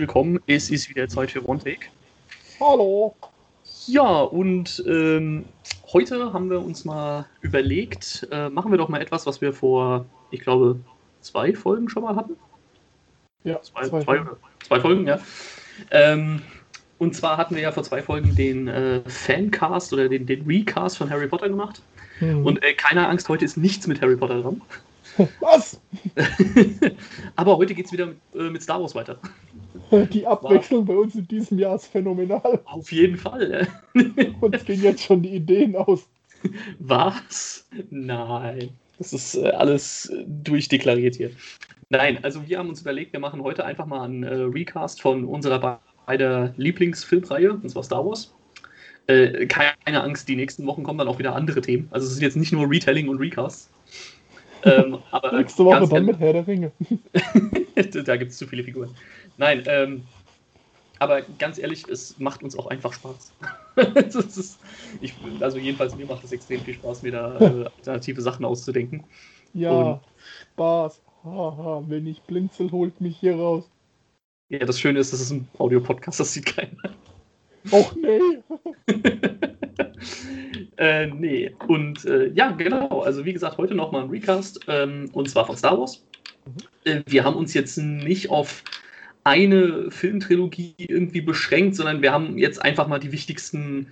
willkommen. Es ist wieder Zeit für One Take. Hallo. Ja, und ähm, heute haben wir uns mal überlegt, äh, machen wir doch mal etwas, was wir vor, ich glaube, zwei Folgen schon mal hatten. Ja, Zwei, zwei, zwei, oder, zwei Folgen, ja. Ähm, und zwar hatten wir ja vor zwei Folgen den äh, Fancast oder den, den Recast von Harry Potter gemacht. Hm. Und äh, keine Angst, heute ist nichts mit Harry Potter dran. Was? Aber heute geht es wieder mit, äh, mit Star Wars weiter. Die Abwechslung bei uns in diesem Jahr ist phänomenal. Auf jeden Fall. Uns gehen jetzt schon die Ideen aus. Was? Nein. Das ist äh, alles durchdeklariert hier. Nein, also wir haben uns überlegt, wir machen heute einfach mal einen äh, Recast von unserer be- beider Lieblingsfilmreihe, und zwar Star Wars. Äh, keine Angst, die nächsten Wochen kommen dann auch wieder andere Themen. Also es ist jetzt nicht nur Retelling und Recasts. Ähm, aber Nächste Woche dann mit Herr der Ringe. da gibt es zu viele Figuren. Nein, ähm, aber ganz ehrlich, es macht uns auch einfach Spaß. Ist, ich, also jedenfalls mir macht es extrem viel Spaß, mir da äh, alternative Sachen auszudenken. Ja, Und- Spaß. Haha, wenn ich blinzel, holt mich hier raus. Ja, das Schöne ist, das ist ein Audiopodcast, das sieht keiner. Och nee. Äh, nee. Und äh, ja, genau. Also wie gesagt, heute nochmal ein Recast ähm, und zwar von Star Wars. Äh, wir haben uns jetzt nicht auf eine Filmtrilogie irgendwie beschränkt, sondern wir haben jetzt einfach mal die wichtigsten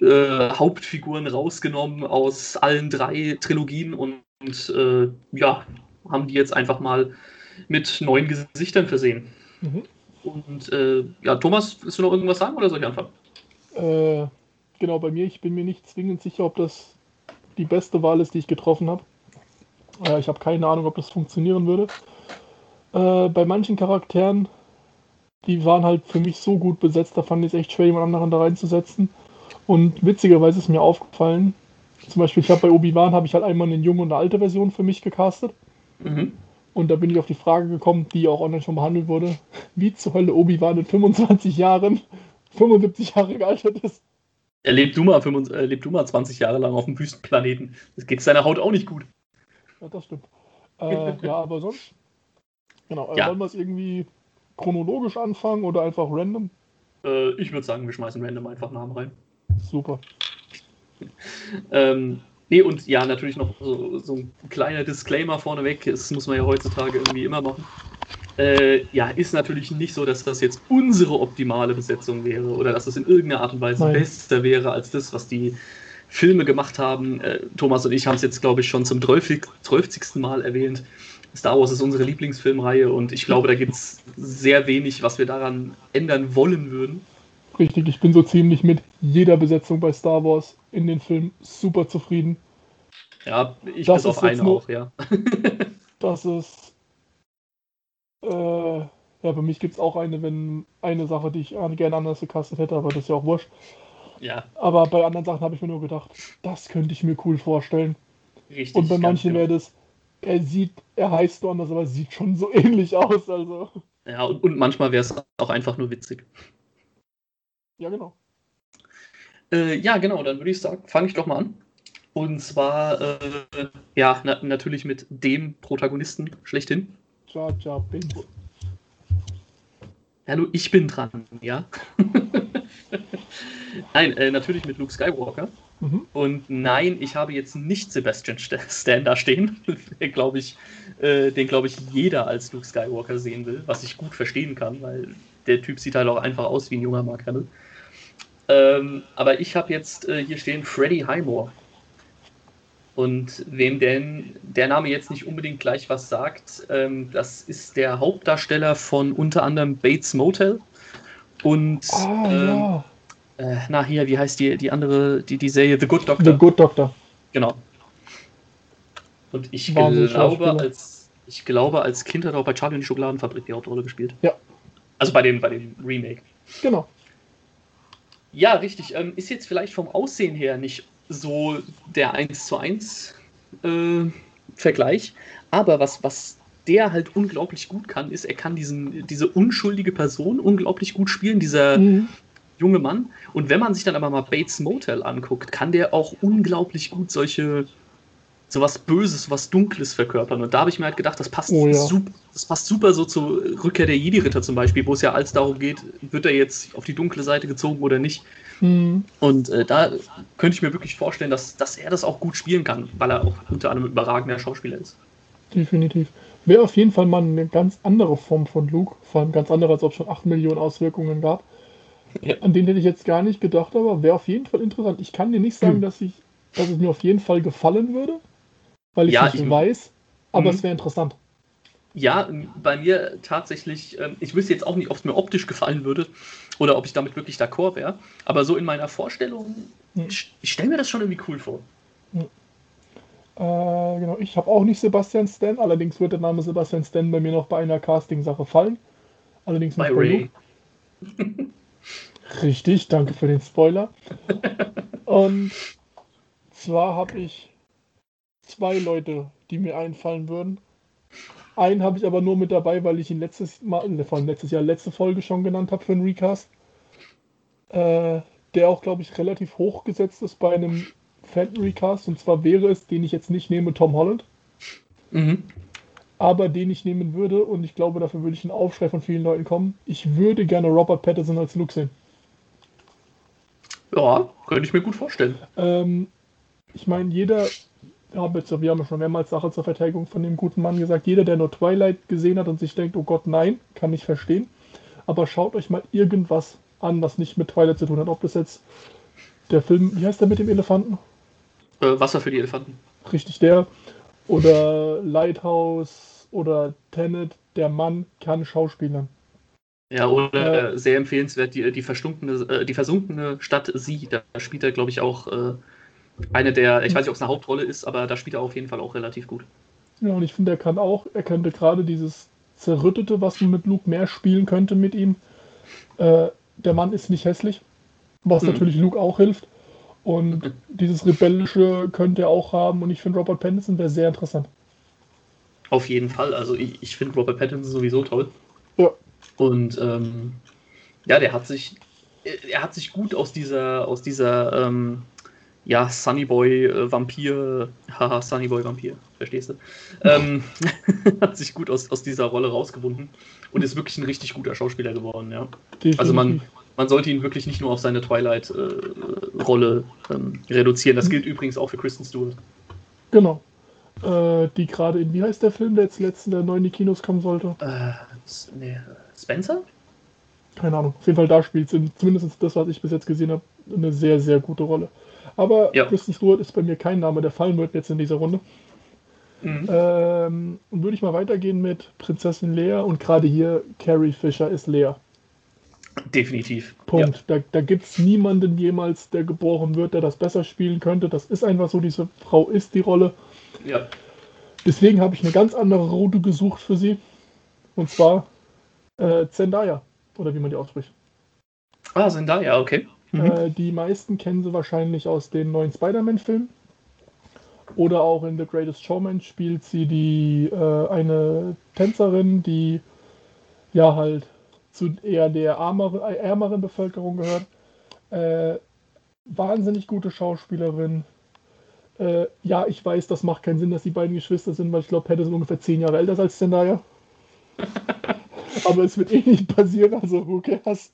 äh, Hauptfiguren rausgenommen aus allen drei Trilogien und, und äh, ja, haben die jetzt einfach mal mit neuen Gesichtern versehen. Mhm. Und äh, ja, Thomas, willst du noch irgendwas sagen oder soll ich anfangen? Äh, genau, bei mir, ich bin mir nicht zwingend sicher, ob das die beste Wahl ist, die ich getroffen habe. Äh, ich habe keine Ahnung, ob das funktionieren würde. Äh, bei manchen Charakteren, die waren halt für mich so gut besetzt, da fand ich es echt schwer, jemand anderen da reinzusetzen. Und witzigerweise ist mir aufgefallen, zum Beispiel, ich habe bei Obi-Wan habe ich halt einmal eine junge und eine alte Version für mich gecastet. Mhm. Und da bin ich auf die Frage gekommen, die auch online schon behandelt wurde, wie zur Hölle Obi-Wan in 25 Jahren 75 Jahre gealtert ist. Er lebt du, mal 25, äh, lebt du mal 20 Jahre lang auf dem Wüstenplaneten. Das geht seiner Haut auch nicht gut. Ja, das stimmt. Äh, ja, aber sonst. Genau, äh, Ja. wollen wir es irgendwie chronologisch anfangen oder einfach random? Äh, ich würde sagen, wir schmeißen random einfach Namen rein. Super. Ähm, nee, und ja, natürlich noch so, so ein kleiner Disclaimer vorneweg. Das muss man ja heutzutage irgendwie immer machen. Äh, ja, ist natürlich nicht so, dass das jetzt unsere optimale Besetzung wäre oder dass das in irgendeiner Art und Weise Nein. besser wäre als das, was die Filme gemacht haben. Äh, Thomas und ich haben es jetzt, glaube ich, schon zum 12. 12. Mal erwähnt. Star Wars ist unsere Lieblingsfilmreihe und ich glaube, da gibt es sehr wenig, was wir daran ändern wollen würden. Richtig, ich bin so ziemlich mit jeder Besetzung bei Star Wars in den Filmen super zufrieden. Ja, ich Das bis auf eine nur- auch, ja. Das ist. Äh, ja, bei mich gibt es auch eine, wenn eine Sache, die ich gerne anders gecastet hätte, aber das ist ja auch wurscht. Ja, Aber bei anderen Sachen habe ich mir nur gedacht, das könnte ich mir cool vorstellen. richtig. Und bei manchen genau. wäre das, er sieht, er heißt nur anders, aber sieht schon so ähnlich aus. Also, Ja, und, und manchmal wäre es auch einfach nur witzig. ja, genau. Äh, ja, genau, dann würde ich sagen, fange ich doch mal an. Und zwar, äh, ja, na, natürlich mit dem Protagonisten schlechthin. Jar Jar Binks. Hallo, ich bin dran, ja? nein, äh, natürlich mit Luke Skywalker. Mhm. Und nein, ich habe jetzt nicht Sebastian St- Stan da stehen, den glaube ich, äh, den glaube ich jeder als Luke Skywalker sehen will, was ich gut verstehen kann, weil der Typ sieht halt auch einfach aus wie ein junger Mark Hamill. Ähm, aber ich habe jetzt äh, hier stehen Freddie Highmore. Und wem denn der Name jetzt nicht unbedingt gleich was sagt, ähm, das ist der Hauptdarsteller von unter anderem Bates Motel und Ah, ähm, äh, na hier, wie heißt die, die andere, die, die Serie The Good Doctor? The Good Doctor. Genau. Und ich Wahnsinn, glaube, als ich glaube, als Kind hat er auch bei Charlie und die Schokoladenfabrik die Hauptrolle gespielt. Ja. Also bei dem, bei dem Remake. Genau. Ja, richtig. Ähm, ist jetzt vielleicht vom Aussehen her nicht so der 1 zu 1 äh, Vergleich. Aber was, was der halt unglaublich gut kann, ist, er kann diesen, diese unschuldige Person unglaublich gut spielen, dieser Mhm. junge Mann. Und wenn man sich dann aber mal Bates Motel anguckt, kann der auch unglaublich gut solche sowas Böses, was Dunkles verkörpern. Und da habe ich mir halt gedacht, das passt, Oh ja. super, das passt super so zur Rückkehr der Jedi-Ritter zum Beispiel, wo es ja alles darum geht, wird er jetzt auf die dunkle Seite gezogen oder nicht. Hm, Und äh, da könnte ich mir wirklich vorstellen, dass, dass er das auch gut spielen kann, weil er auch unter anderem überragender Schauspieler ist. definitiv. Wäre auf jeden Fall mal eine ganz andere Form von Luke, vor allem ganz andere, als ob es schon 8 Millionen Auswirkungen gab. Ja. An den hätte ich jetzt gar nicht gedacht, aber wäre auf jeden Fall interessant. Ich kann dir nicht sagen, Hm. dass, ich, dass es mir auf jeden Fall gefallen würde, weil ich Ja, nicht ich- weiß, aber Mhm. es wäre interessant. Ja, bei mir tatsächlich, ähm, ich wüsste jetzt auch nicht, ob es mir optisch gefallen würde oder ob ich damit wirklich d'accord wäre, aber so in meiner Vorstellung, Hm. ich, stelle mir das schon irgendwie cool vor. Äh, genau, ich habe auch nicht Sebastian Stan, allerdings wird der Name Sebastian Stan bei mir noch bei einer Casting-Sache fallen. Allerdings Bei Ray. Richtig, danke für den Spoiler. Und zwar habe ich zwei Leute, die mir einfallen würden. Einen habe ich aber nur mit dabei, weil ich ihn letztes Mal, ne, allem letztes Jahr, letzte Folge schon genannt habe für einen Recast. Äh, der auch, glaube ich, relativ hoch gesetzt ist bei einem Phantom Recast. Und zwar wäre es, den ich jetzt nicht nehme, Tom Holland. Mhm. Aber den ich nehmen würde, und ich glaube, dafür würde ich einen Aufschrei von vielen Leuten kommen, ich würde gerne Robert Pattinson als Luke sehen. Ja, könnte ich mir gut vorstellen. Ähm, ich meine, jeder, wir haben, jetzt, wir haben schon mehrmals Sache zur Verteidigung von dem guten Mann gesagt, jeder, der nur Twilight gesehen hat und sich denkt, oh Gott, nein, kann ich verstehen. Aber schaut euch mal irgendwas an, was nicht mit Twilight zu tun hat. Ob das jetzt der Film, wie heißt der mit dem Elefanten? Äh, Wasser für die Elefanten. Richtig der. Oder Lighthouse oder Tenet, der Mann kann Schauspielern. Ja, oder Äh, äh, sehr empfehlenswert, die, die, verstunkene, äh, die versunkene Stadt Sie. Da spielt er, glaube ich, auch äh, eine der, ich weiß nicht, ob es eine Hauptrolle ist, aber da spielt er auf jeden Fall auch relativ gut. Ja, und ich finde, er kann auch, er könnte gerade dieses Zerrüttete, was man mit Luke mehr spielen könnte mit ihm. Äh, der Mann ist nicht hässlich, was Mhm. natürlich Luke auch hilft. Und dieses Rebellische könnte er auch haben. Und ich finde, Robert Pattinson wäre sehr interessant. Auf jeden Fall. Also ich, ich finde Robert Pattinson sowieso toll. Ja. Und ähm, ja, der hat sich, er hat sich gut aus dieser, aus dieser, ähm, ja, Sunnyboy äh, Vampir, haha, Sunnyboy Vampir, verstehst du? Ähm, hat sich gut aus, aus dieser Rolle rausgewunden und ist wirklich ein richtig guter Schauspieler geworden, ja. Also man, Definitiv. man sollte ihn wirklich nicht nur auf seine Twilight-Rolle ähm, reduzieren. Das gilt übrigens auch für Kristen Stewart. Genau. Äh, die gerade in, wie heißt der Film, der jetzt letzten der neu in die Kinos kommen sollte? Äh, nee, Spencer? Keine Ahnung. Auf jeden Fall da spielt sie, zumindest das, was ich bis jetzt gesehen habe, eine sehr, sehr gute Rolle. Aber Ja. Kristen Stewart ist bei mir kein Name, der fallen wird jetzt in dieser Runde. Mhm. Ähm, und würde ich mal weitergehen mit Prinzessin Lea und gerade hier Carrie Fisher ist Lea. Definitiv. Punkt. Da, da gibt es niemanden jemals, der geboren wird, der das besser spielen könnte. Das ist einfach so, diese Frau ist die Rolle. Ja. ja. Deswegen habe ich eine ganz andere Route gesucht für sie. Und zwar äh, Zendaya, oder wie man die ausspricht. Ah, Zendaya, okay. Mhm. Äh, die meisten kennen sie wahrscheinlich aus den neuen Spider-Man-Filmen. Oder auch in The Greatest Showman spielt sie die äh, eine Tänzerin, die ja halt zu eher der ärmeren, äh, ärmeren Bevölkerung gehört. Äh, wahnsinnig gute Schauspielerin. Äh, ja, ich weiß, das macht keinen Sinn, dass die beiden Geschwister sind, weil ich glaube, Pattinson ungefähr zehn Jahre älter als Zendaya. Aber es wird eh nicht passieren, also who cares?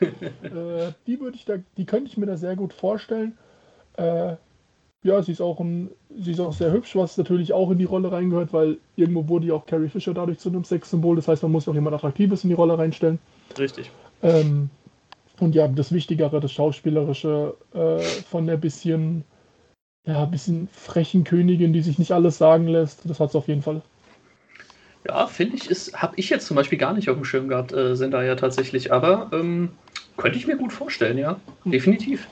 Äh, die würde ich da, die könnte ich mir da sehr gut vorstellen. Äh, ja, sie ist auch ein, sie ist auch sehr hübsch, was natürlich auch in die Rolle reingehört, weil irgendwo wurde ja auch Carrie Fisher dadurch zu einem Sexsymbol. Das heißt, man muss auch jemand Attraktives in die Rolle reinstellen. Richtig. Ähm, und ja, das Wichtigere, das Schauspielerische äh, von der bisschen, ja, bisschen frechen Königin, die sich nicht alles sagen lässt, das hat es auf jeden Fall. Ja, finde ich, ist, habe ich jetzt zum Beispiel gar nicht auf dem Schirm gehabt, äh, Zendaya tatsächlich, aber ähm, könnte ich mir gut vorstellen, ja, Hm. definitiv.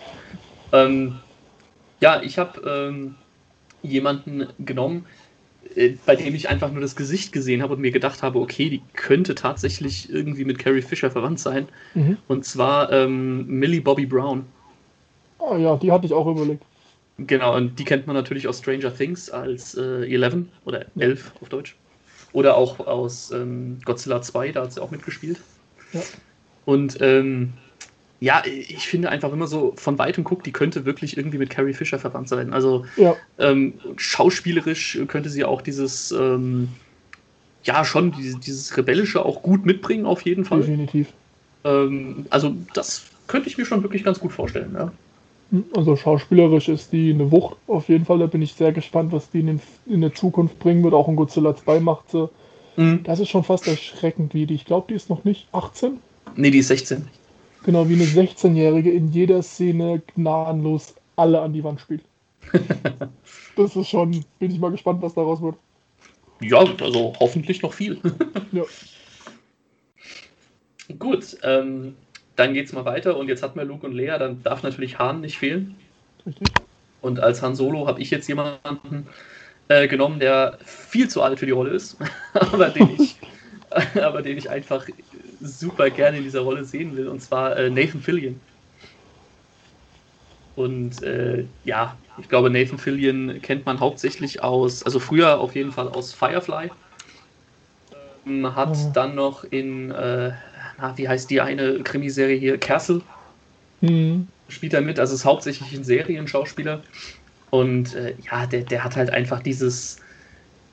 Ähm, ja, ich habe ähm, jemanden genommen, äh, bei dem ich einfach nur das Gesicht gesehen habe und mir gedacht habe, okay, die könnte tatsächlich irgendwie mit Carrie Fisher verwandt sein. Mhm. Und zwar ähm, Millie Bobby Brown. Ah ja, die hatte ich auch überlegt. Genau, und die kennt man natürlich aus Stranger Things als äh, 11 oder 11 auf Deutsch. Oder auch aus ähm, Godzilla 2, da hat sie auch mitgespielt. Ja. Und ähm, ja, ich finde einfach, wenn man so von weitem guckt, die könnte wirklich irgendwie mit Carrie Fisher verwandt sein. Also Ja, ähm, schauspielerisch könnte sie auch dieses, ähm, ja, schon dieses, dieses Rebellische auch gut mitbringen, auf jeden Fall. definitiv. Ähm, also das könnte ich mir schon wirklich ganz gut vorstellen. Ja. Also schauspielerisch ist die eine Wucht auf jeden Fall. Da bin ich sehr gespannt, was die in, den, in der Zukunft bringen wird. Auch in Godzilla 2 macht sie. Das ist schon fast erschreckend, wie die. Ich glaube, die ist noch nicht 18. Nee, die ist 16. Genau, wie eine 16-Jährige in jeder Szene gnadenlos alle an die Wand spielt. das ist schon, bin ich mal gespannt, was daraus wird. Ja, also hoffentlich noch viel. Ja. Gut, ähm, dann geht's mal weiter und jetzt hatten wir Luke und Lea, dann darf natürlich Han nicht fehlen. Richtig. Und als Han Solo habe ich jetzt jemanden äh, genommen, der viel zu alt für die Rolle ist, aber den ich, aber den ich einfach super gerne in dieser Rolle sehen will, und zwar äh, Nathan Fillion. Und äh, ja, ich glaube, Nathan Fillion kennt man hauptsächlich aus, also früher auf jeden Fall aus Firefly. Ähm, hat Mhm. dann noch in, äh, na, wie heißt die eine Krimiserie hier? Castle Mhm. spielt er mit, also ist hauptsächlich ein Serienschauspieler. Und äh, ja, der, der hat halt einfach dieses,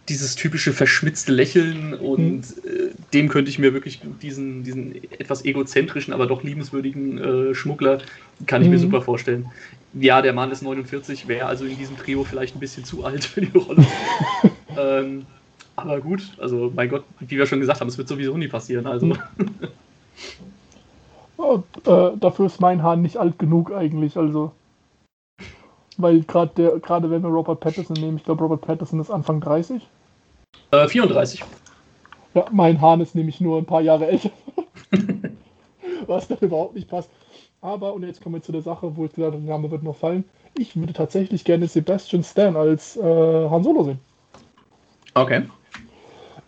dieses typische verschmitzte Lächeln und äh, dem könnte ich mir wirklich gut diesen, diesen etwas egozentrischen, aber doch liebenswürdigen äh, Schmuggler, kann ich mir Mhm. super vorstellen. Ja, der Mann ist 49, wäre also in diesem Trio vielleicht ein bisschen zu alt für die Rolle. ähm, aber gut, also mein Gott, wie wir schon gesagt haben, es wird sowieso nie passieren. Also Ja, äh, dafür ist mein Hahn nicht alt genug eigentlich, also. Weil gerade der, gerade wenn wir Robert Pattinson nehmen, ich glaube Robert Pattinson ist Anfang 30. äh, 34. Ja, mein Hahn ist nämlich nur ein paar Jahre älter. Was dann überhaupt nicht passt. Aber, und jetzt kommen wir zu der Sache, wo ich gesagt habe, der Name wird noch fallen. Ich würde tatsächlich gerne Sebastian Stan als äh, Han Solo sehen. Okay.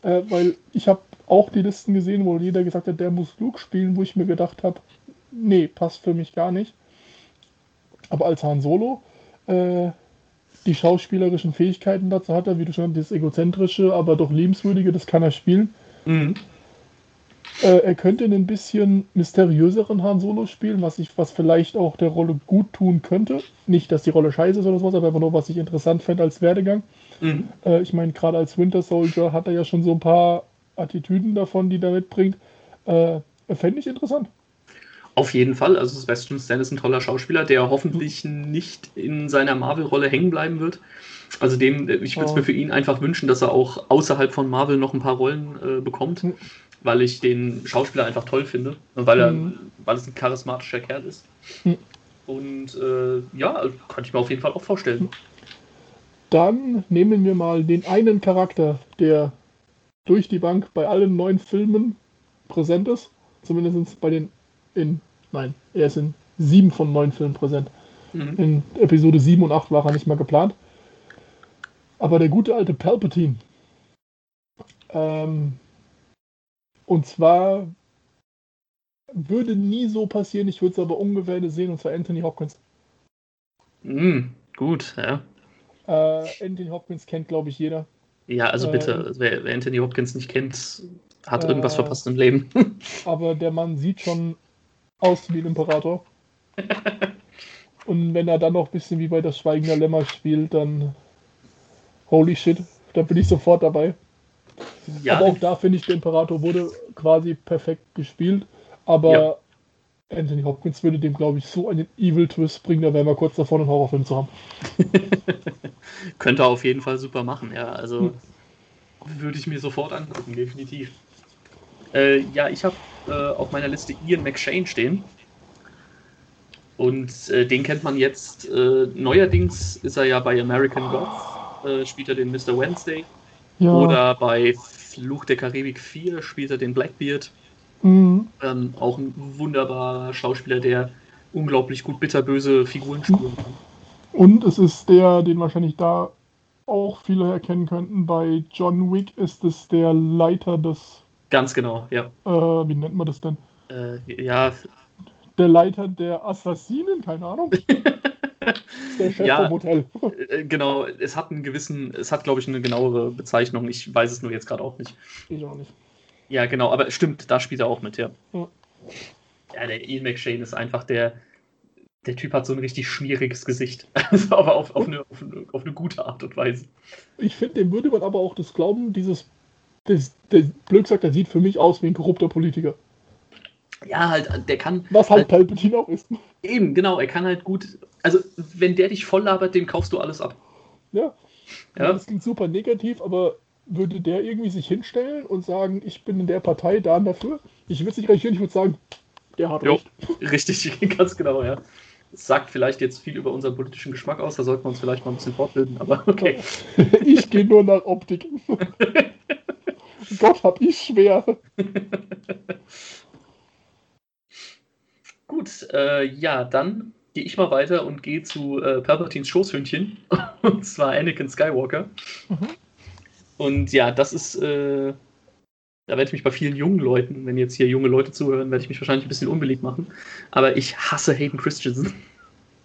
Äh, weil ich habe auch die Listen gesehen, wo jeder gesagt hat, der muss Luke spielen, wo ich mir gedacht habe, nee, passt für mich gar nicht. Aber als Han Solo, äh, die schauspielerischen Fähigkeiten dazu hat er, wie du schon das egozentrische, aber doch liebenswürdige, das kann er spielen. Mhm. Äh, er könnte einen bisschen mysteriöseren Han Solo spielen, was ich, was vielleicht auch der Rolle gut tun könnte. Nicht, dass die Rolle scheiße ist oder sowas, aber einfach nur, was ich interessant fände als Werdegang. Mhm. Äh, ich meine, gerade als Winter Soldier hat er ja schon so ein paar Attitüden davon, die er mitbringt. Äh, Fände ich interessant. Auf jeden Fall. Also Sebastian Stan ist ein toller Schauspieler, der hoffentlich nicht in seiner Marvel-Rolle hängen bleiben wird. Also dem, ich würde es Oh. mir für ihn einfach wünschen, dass er auch außerhalb von Marvel noch ein paar Rollen äh, bekommt, Mhm. weil ich den Schauspieler einfach toll finde und weil er, Mhm. weil es ein charismatischer Kerl ist. Mhm. Und äh, ja, könnte ich mir auf jeden Fall auch vorstellen. Dann nehmen wir mal den einen Charakter, der durch die Bank bei allen neuen Filmen präsent ist. Zumindest bei den in nein, er ist in sieben von neun Filmen präsent. Mhm. In Episode 7 und 8 war er nicht mal geplant. Aber der gute alte Palpatine. Ähm, und zwar würde nie so passieren, ich würde es aber ungefähr sehen, und zwar Anthony Hopkins. Mhm. Gut, ja. Äh, Anthony Hopkins kennt, glaube ich, jeder. Ja, also Äh, bitte, wer, wer Anthony Hopkins nicht kennt, hat Äh, irgendwas verpasst im Leben. Aber der Mann sieht schon aus wie ein Imperator. Und wenn er dann noch ein bisschen wie bei das Schweigen der Lämmer spielt, dann holy shit, da bin ich sofort dabei. ja, aber auch da finde ich, der Imperator wurde quasi perfekt gespielt. Aber Ja. Anthony Hopkins würde dem, glaube ich, so einen Evil Twist bringen, da wären wir kurz davor, einen Horrorfilm zu haben. Könnte er auf jeden Fall super machen, ja. Also Hm. würde ich mir sofort angucken, definitiv. Äh, ja, ich habe äh, auf meiner Liste Ian McShane stehen. Und äh, den kennt man jetzt. Äh, neuerdings ist er ja bei American Gods, äh, spielt er den Mr. Wednesday. Ja, Oder bei Fluch der Karibik 4 spielt er den Blackbeard. Mhm. Ähm, auch ein wunderbarer Schauspieler, der unglaublich gut bitterböse Figuren spielen kann. Und es ist der, den wahrscheinlich da auch viele erkennen könnten. Bei John Wick ist es der Leiter des, Ganz genau, ja. äh, wie nennt man das denn? Äh, ja, Der Leiter der Assassinen, keine Ahnung. der Chef Ja. vom Hotel. Äh, Genau, es hat einen gewissen, es hat, glaube ich, eine genauere Bezeichnung. Ich weiß es nur jetzt gerade auch nicht. ich auch nicht. Ja, genau, aber stimmt, da spielt er auch mit, ja. Ja, der Ian McShane ist einfach der. Der Typ hat so ein richtig schmieriges Gesicht. Also aber auf, auf, eine, auf, eine, auf eine gute Art und Weise. Ich finde, dem würde man aber auch das glauben, dieses. Das, der Blöd sagt, der sieht für mich aus wie ein korrupter Politiker. Ja, halt, der kann. Was halt, halt Palpatine auch ist. Eben, genau, er kann halt gut. Also, wenn der dich voll labert, dem kaufst du alles ab. Ja. ja. Das klingt super negativ, aber würde der irgendwie sich hinstellen und sagen, ich bin in der Partei da und dafür? Ich würde es nicht reagieren, ich würde sagen, der hat jo, recht. Richtig, ganz genau, ja. Das sagt vielleicht jetzt viel über unseren politischen Geschmack aus, da sollten wir uns vielleicht mal ein bisschen fortbilden, aber okay. ich gehe nur nach Optik. Gott, hab ich schwer. Gut, äh, ja, dann gehe ich mal weiter und gehe zu äh, Palpatines Schoßhündchen, und zwar Anakin Skywalker. Mhm. Und ja, das ist, äh, da werde ich mich bei vielen jungen Leuten, wenn jetzt hier junge Leute zuhören, werde ich mich wahrscheinlich ein bisschen unbeliebt machen. Aber ich hasse Hayden Christensen.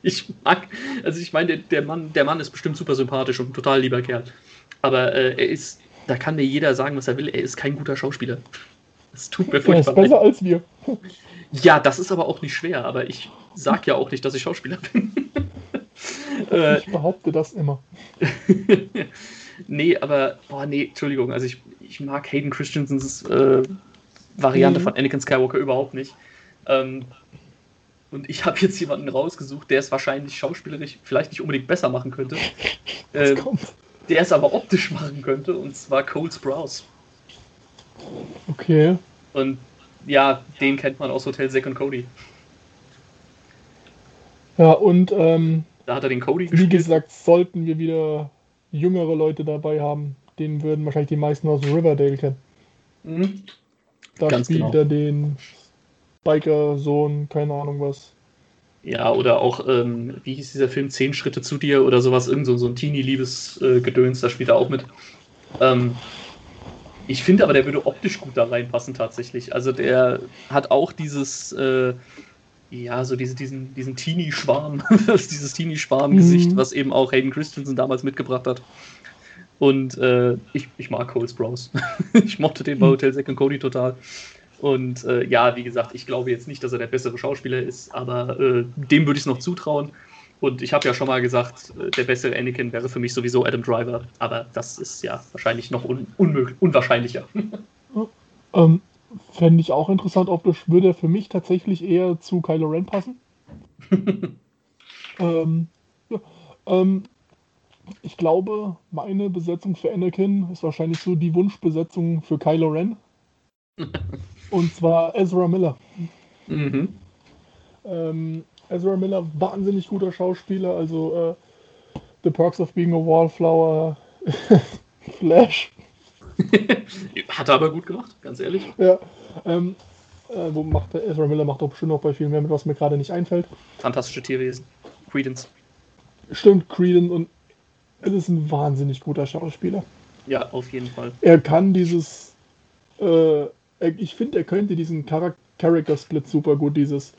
Ich mag, also ich meine, der, der, Mann, der Mann ist bestimmt super sympathisch und ein total lieber Kerl. Aber äh, er ist, da kann mir jeder sagen, was er will, er ist kein guter Schauspieler. Das tut mir furchtbar leid. Er ist besser als wir. Ja, das ist aber auch nicht schwer, aber ich sag ja auch nicht, dass ich Schauspieler bin. ich behaupte das immer. Nee, aber, boah, nee, Entschuldigung, also ich, ich mag Hayden Christensens äh, Variante mhm. von Anakin Skywalker überhaupt nicht. Ähm, und ich habe jetzt jemanden rausgesucht, der es wahrscheinlich schauspielerisch vielleicht nicht unbedingt besser machen könnte. Äh, der es aber optisch machen könnte, und zwar Cole Sprouse. Okay. Und ja, den kennt man aus Hotel Zack und Cody. Ja, und ähm, da hat er den Cody gespielt. Wie gesagt, sollten wir wieder jüngere Leute dabei haben, den würden wahrscheinlich die meisten aus Riverdale kennen. Mhm. Da Ganz spielt genau. er den Biker-Sohn, keine Ahnung was. Ja, oder auch, ähm, wie hieß dieser Film, Zehn Schritte zu dir oder sowas, irgend so, so ein Teenie-Liebes-Gedöns, da spielt er auch mit. Ähm, ich finde aber, der würde optisch gut da reinpassen tatsächlich. Also der hat auch dieses, äh, ja, so diese, diesen, diesen Teenie-Schwarm, dieses Teenie-Schwarm-Gesicht, mhm. was eben auch Hayden Christensen damals mitgebracht hat. Und äh, ich, ich mag Cole Sprouse. ich mochte den bei mhm. Hotel Second Cody total. Und äh, ja, wie gesagt, ich glaube jetzt nicht, dass er der bessere Schauspieler ist, aber äh, dem würde ich es noch zutrauen. Und ich habe ja schon mal gesagt, äh, der bessere Anakin wäre für mich sowieso Adam Driver, aber das ist ja wahrscheinlich noch un unmöglich, unwahrscheinlicher. ähm, Fände ich auch interessant, ob das würde für mich tatsächlich eher zu Kylo Ren passen. ähm, ja, ähm, ich glaube, meine Besetzung für Anakin ist wahrscheinlich so die Wunschbesetzung für Kylo Ren. Und zwar Ezra Miller. Mhm. Ähm, Ezra Miller, wahnsinnig guter Schauspieler, also äh, The Perks of Being a Wallflower, Flash. Hat er aber gut gemacht, ganz ehrlich. Ja. Ähm, äh, wo macht der Ezra Miller macht doch bestimmt noch bei viel mehr mit, was mir gerade nicht einfällt. Fantastische Tierwesen. Credence. Stimmt, Credence und es ist ein wahnsinnig guter Schauspieler. Ja, auf jeden Fall. Er kann dieses, äh, ich finde, er könnte diesen Character Split super gut, dieses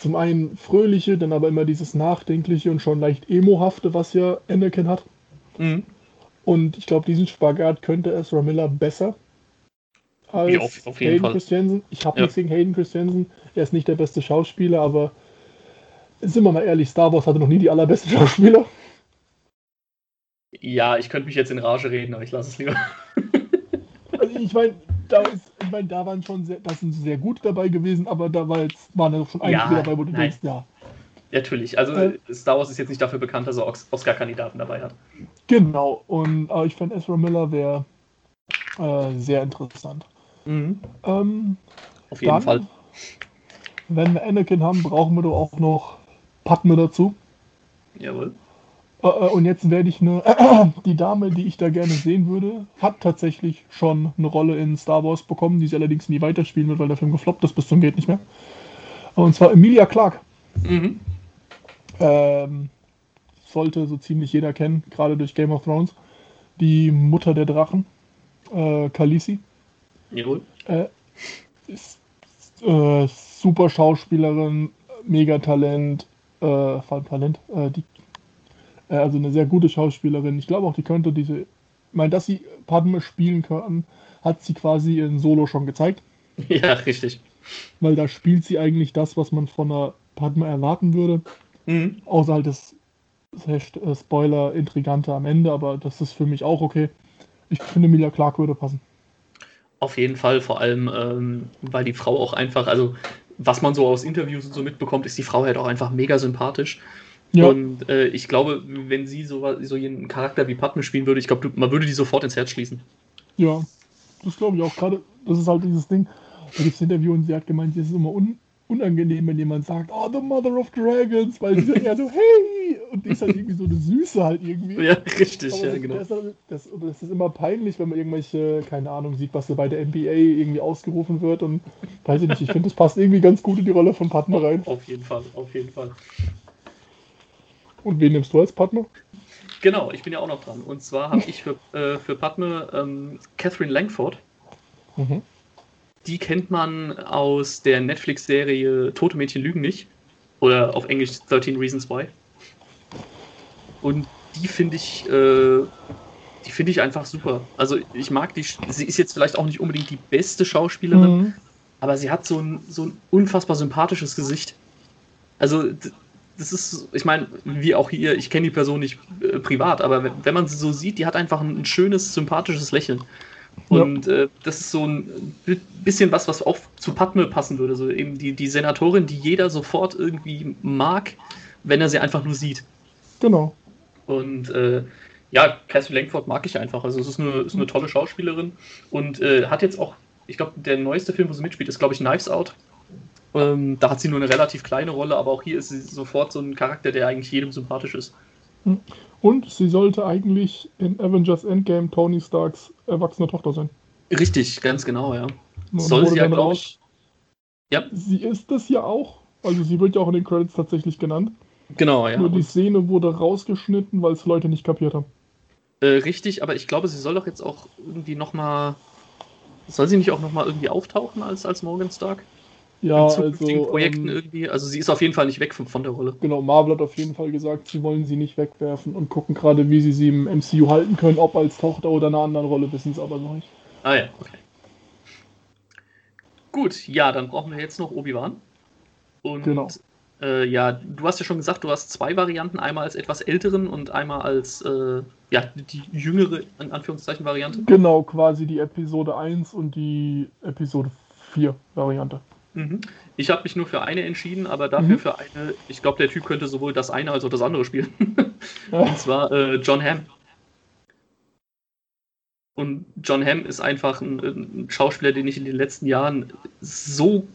zum einen fröhliche, dann aber immer dieses nachdenkliche und schon leicht emohafte, was ja Anakin hat. Mhm. Und ich glaube, diesen Spagat könnte Ezra Miller besser als ja, auf, auf Hayden Fall. Christensen. Ich habe ja. nichts gegen Hayden Christensen. Er ist nicht der beste Schauspieler, aber sind wir mal ehrlich, Star Wars hatte noch nie die allerbesten Schauspieler. Ja, ich könnte mich jetzt in Rage reden, aber ich lasse es lieber. also ich meine, da, ich mein, da waren schon sehr, das sind sehr gut dabei gewesen, aber da war jetzt, waren ja schon einige ja, dabei, wo du nein. denkst, ja. Natürlich, also äh, Star Wars ist jetzt nicht dafür bekannt, dass er Oscar-Kandidaten dabei hat. Genau, und äh, ich fände Ezra Miller wäre äh, sehr interessant. Mhm. Ähm, Auf jeden dann, Fall. Wenn wir Anakin haben, brauchen wir doch auch noch Padme dazu. Jawohl. Äh, äh, und jetzt werde ich eine. Die Dame, die ich da gerne sehen würde, hat tatsächlich schon eine Rolle in Star Wars bekommen, die sie allerdings nie weiterspielen wird, weil der Film gefloppt ist bis zum Geht nicht mehr. Und zwar Emilia Clark. Mhm. Ähm, sollte so ziemlich jeder kennen, gerade durch Game of Thrones. Die Mutter der Drachen, äh, Khaleesi. Jawohl. Äh, ist, äh, super Schauspielerin, Megatalent, äh, Talent, äh, die äh, also eine sehr gute Schauspielerin. Ich glaube auch, die könnte diese, ich meine, dass sie Padme spielen kann, hat sie quasi in Solo schon gezeigt. Ja, richtig. weil da spielt sie eigentlich das, was man von einer Padma erwarten würde. Mhm. Außer halt das äh, Spoiler Intrigante am Ende, aber das ist für mich auch okay. Ich finde, Emilia Clark würde passen. Auf jeden Fall, vor allem, ähm, weil die Frau auch einfach, also was man so aus Interviews und so mitbekommt, ist die Frau halt auch einfach mega sympathisch. Ja. Und äh, ich glaube, wenn sie so, so einen Charakter wie Padme spielen würde, ich glaube, man würde die sofort ins Herz schließen. Ja, das glaube ich auch. Gerade, das ist halt dieses Ding. Da gibt es Interview und sie hat gemeint, es ist immer un unangenehm, wenn jemand sagt, oh, the mother of dragons, weil sie dann eher so, hey, und die ist halt irgendwie so eine Süße halt irgendwie. Ja, richtig, Aber ja, genau. Das, das, das, ist immer peinlich, wenn man irgendwelche, keine Ahnung, sieht, was so bei der NBA irgendwie ausgerufen wird und weiß ich nicht, ich finde, das passt irgendwie ganz gut in die Rolle von Padma rein. Auf jeden Fall, auf jeden Fall. Und wen nimmst du als Padme? Genau, ich bin ja auch noch dran. Und zwar habe ich für, äh, für Padme ähm, Catherine Langford. Mhm. Die kennt man aus der Netflix-Serie Tote Mädchen lügen nicht. Oder auf Englisch 13 Reasons Why. Und die finde ich, äh, die finde ich einfach super. Also ich mag die, sie ist jetzt vielleicht auch nicht unbedingt die beste Schauspielerin, mhm. aber sie hat so ein, so ein unfassbar sympathisches Gesicht. Also das ist, ich meine, wie auch hier, ich kenne die Person nicht äh, privat, aber wenn, wenn, man sie so sieht, die hat einfach ein, ein schönes, sympathisches Lächeln. Und ja. äh, das ist so ein bisschen was, was auch zu Padme passen würde. So eben die, die Senatorin, die jeder sofort irgendwie mag, wenn er sie einfach nur sieht. Genau. Und äh, ja, Cassie Langford mag ich einfach. Also es ist eine, ist eine tolle Schauspielerin und äh, hat jetzt auch, ich glaube, der neueste Film, wo sie mitspielt, ist, glaube ich, Knives Out. Ähm, da hat sie nur eine relativ kleine Rolle, aber auch hier ist sie sofort so ein Charakter, der eigentlich jedem sympathisch ist. Und sie sollte eigentlich in Avengers Endgame Tony Starks erwachsene Tochter sein. Richtig, ganz genau, ja. Und Soll sie ja, glaube ich. Ja. Sie ist es ja auch. Also sie wird ja auch in den Credits tatsächlich genannt. Genau, ja. Nur die Szene wurde rausgeschnitten, weil es Leute nicht kapiert haben. Äh, richtig, aber ich glaube, sie soll doch jetzt auch irgendwie nochmal. Soll sie nicht auch nochmal irgendwie auftauchen als, als Morgan Stark? Ja, also, Projekten ähm, irgendwie. Also sie ist auf jeden Fall nicht weg von, von der Rolle. Genau, Marvel hat auf jeden Fall gesagt, sie wollen sie nicht wegwerfen und gucken gerade, wie sie sie im MCU halten können, ob als Tochter oder in einer anderen Rolle, wissen sie aber noch nicht. Ah ja, okay. Gut, ja, dann brauchen wir jetzt noch Obi-Wan. Und genau. Äh, ja, du hast ja schon gesagt, du hast zwei Varianten, einmal als etwas älteren und einmal als äh, ja, die jüngere, in Anführungszeichen, Variante. Genau, quasi die Episode 1 und die Episode 4 Variante. Mhm. Ich habe mich nur für eine entschieden, aber dafür mhm. für eine, ich glaube, der Typ könnte sowohl das eine als auch das andere spielen. Und zwar äh, John Hamm. Und John Hamm ist einfach ein, ein, Schauspieler, den ich in den letzten Jahren so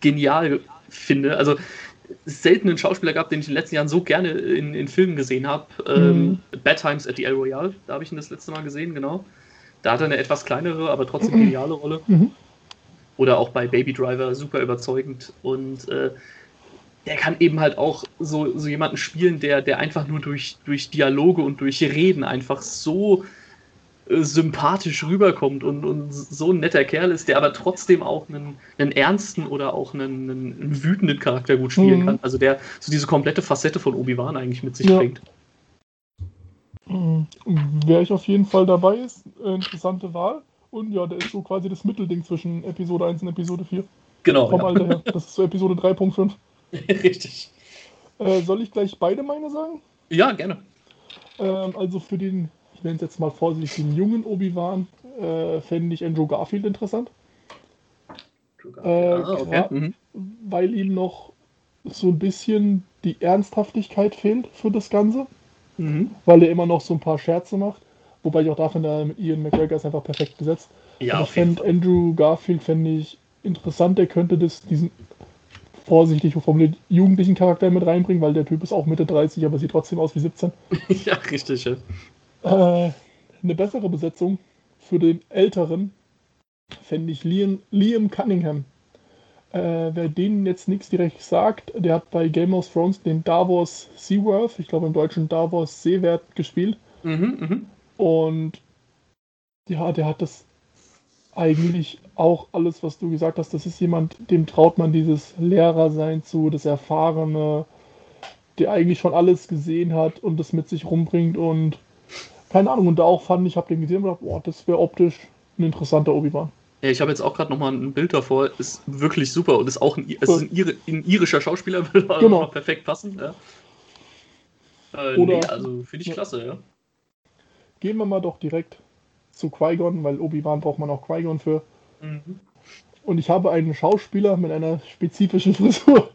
genial finde. Also selten einen Schauspieler gehabt, den ich in den letzten Jahren so gerne in, in Filmen gesehen habe. Ähm, mhm. Ähm, Bad Times at the El Royale, da habe ich ihn das letzte Mal gesehen, genau. Da hat er eine etwas kleinere, aber trotzdem geniale Rolle. Mhm. Oder auch bei Baby Driver super überzeugend. Und äh, der kann eben halt auch so, so jemanden spielen, der, der einfach nur durch, durch Dialoge und durch Reden einfach so äh, sympathisch rüberkommt und, und so ein netter Kerl ist, der aber trotzdem auch einen, einen ernsten oder auch einen, einen, wütenden Charakter gut spielen mhm. kann. Also der so diese komplette Facette von Obi-Wan eigentlich mit sich ja. bringt. Mhm. Wer ich auf jeden Fall dabei ist, äh, interessante Wahl. Und ja, der ist so quasi das Mittelding zwischen Episode 1 und Episode 4. Genau. Vom ja. Alter her. Das ist so Episode 3.5. Richtig. Äh, soll ich gleich beide meine sagen? Ja, gerne. Ähm, also für den, ich nenne es jetzt mal vorsichtig, den jungen Obi-Wan, äh, fände ich Andrew Garfield interessant. Äh, ah, okay. mhm. Weil ihm noch so ein bisschen die Ernsthaftigkeit fehlt für das Ganze. Mhm. Weil er immer noch so ein paar Scherze macht. Wobei ich auch da finde, mit Ian McGregor ist einfach perfekt gesetzt. Ja, ich fände Andrew Garfield fände ich interessant, der könnte das, diesen vorsichtig formuliert jugendlichen Charakter mit reinbringen, weil der Typ ist auch Mitte 30, aber sieht trotzdem aus wie 17. ja, richtig. Ja. Äh, eine bessere Besetzung für den älteren fände ich Liam, Liam Cunningham. Äh, wer denen jetzt nichts direkt sagt, der hat bei Game of Thrones den Davos Seaworth, ich glaube im Deutschen Davos Seewert gespielt. Mhm, mh. Und ja, der hat das eigentlich auch alles, was du gesagt hast. Das ist jemand, dem traut man dieses Lehrersein zu, das Erfahrene, der eigentlich schon alles gesehen hat und das mit sich rumbringt. Und keine Ahnung, und da auch fand ich, habe den gesehen und gedacht, boah, das wäre optisch ein interessanter Obi-Wan. Ja, ich habe jetzt auch gerade nochmal ein Bild davor. Ist wirklich super und ist auch ein, es ist ein, Ir ein irischer Schauspieler, würde genau. perfekt passen. Ja. Äh, Oder, nee, also finde ich klasse, ja. Gehen wir mal doch direkt zu Qui-Gon, weil Obi-Wan braucht man auch Qui-Gon für. Mhm. Und ich habe einen Schauspieler mit einer spezifischen Frisur.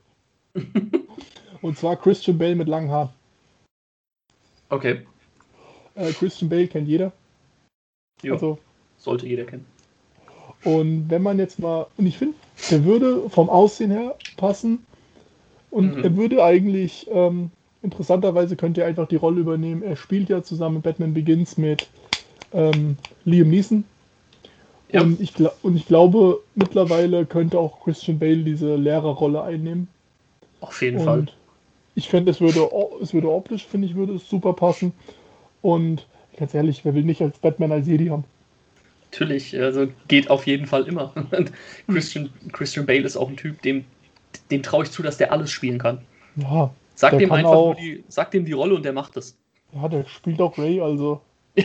und zwar Christian Bale mit langen Haaren. Okay. Äh, Christian Bale kennt jeder. Ja, also, sollte jeder kennen. Und wenn man jetzt mal, und ich finde, der würde vom Aussehen her passen und mhm. er würde eigentlich, ähm, interessanterweise könnte er einfach die Rolle übernehmen. Er spielt ja zusammen Batman Begins mit ähm, Liam Neeson. Ja. Und, ich, und ich glaube, mittlerweile könnte auch Christian Bale diese Lehrerrolle einnehmen. Auf jeden und Fall. Ich fände, es würde, es würde optisch, finde ich, würde es super passen. Und ganz ehrlich, wer will nicht als Batman als Jedi haben? Natürlich, also geht auf jeden Fall immer. Christian, Christian Bale ist auch ein Typ, dem, dem traue ich zu, dass der alles spielen kann. Ja. Sag dem einfach auch, nur die, sag dem die Rolle und der macht das. Ja, der spielt auch Ray, also.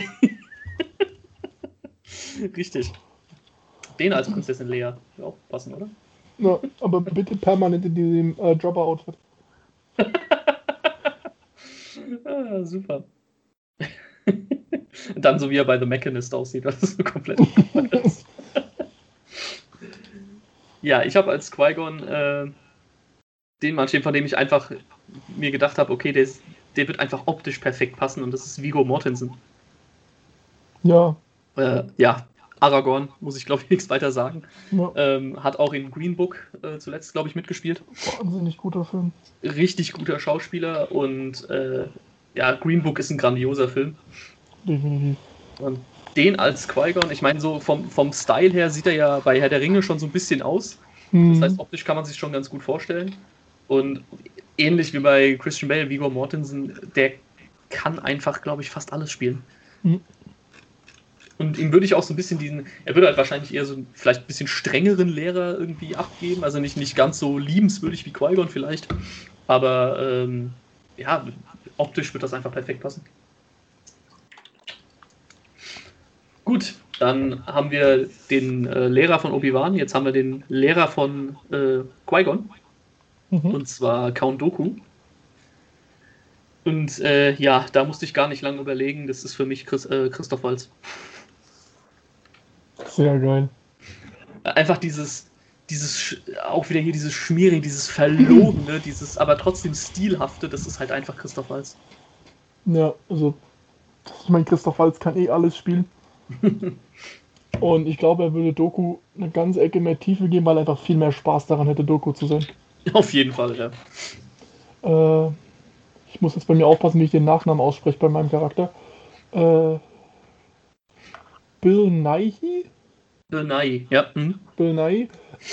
Richtig. Den als Prinzessin Lea. Ja, auch passen, oder? Ja, aber bitte permanent in diesem äh, Dropper-Outfit. ah, super. Dann so wie er bei The Mechanist aussieht, das ist komplett. ja, ich habe als Qui-Gon äh, den Mann stehen, von dem ich einfach mir gedacht habe, okay, der, ist, der wird einfach optisch perfekt passen und das ist Vigo Mortensen. Ja. Äh, ja, Aragorn, muss ich glaube ich nichts weiter sagen. Ja. Ähm, hat auch in Green Book äh, zuletzt, glaube ich, mitgespielt. Wahnsinnig guter Film. Richtig guter Schauspieler und äh, ja, Green Book ist ein grandioser Film. Definitiv. Und den als Qui-Gon, ich meine, so vom, vom Style her sieht er ja bei Herr der Ringe schon so ein bisschen aus. Mhm. Das heißt, optisch kann man sich schon ganz gut vorstellen. Und ähnlich wie bei Christian Bale, Viggo Mortensen, der kann einfach, glaube ich, fast alles spielen. Mhm. Und ihm würde ich auch so ein bisschen diesen, er würde halt wahrscheinlich eher so vielleicht ein bisschen strengeren Lehrer irgendwie abgeben, also nicht, nicht ganz so liebenswürdig wie Qui-Gon vielleicht, aber ähm, ja, optisch wird das einfach perfekt passen. Gut, dann haben wir den äh, Lehrer von Obi-Wan, jetzt haben wir den Lehrer von äh, Qui-Gon. Mhm. Und zwar Count Doku. Und äh, ja, da musste ich gar nicht lange überlegen. Das ist für mich Chris, äh, Christoph Walz. Sehr geil. Einfach dieses, dieses, auch wieder hier dieses Schmierige, dieses Verlogene, dieses aber trotzdem Stilhafte, das ist halt einfach Christoph Walz. Ja, also, ich meine, Christoph Walz kann eh alles spielen. Und ich glaube, er würde Doku eine ganze Ecke mehr Tiefe geben, weil er einfach viel mehr Spaß daran hätte, Doku zu sein. Auf jeden Fall, ja. Äh, ich muss jetzt bei mir aufpassen, wie ich den Nachnamen ausspreche bei meinem Charakter. Äh, Bill Nighy? Bill Nighy, ja. Mhm. Bill Nighy.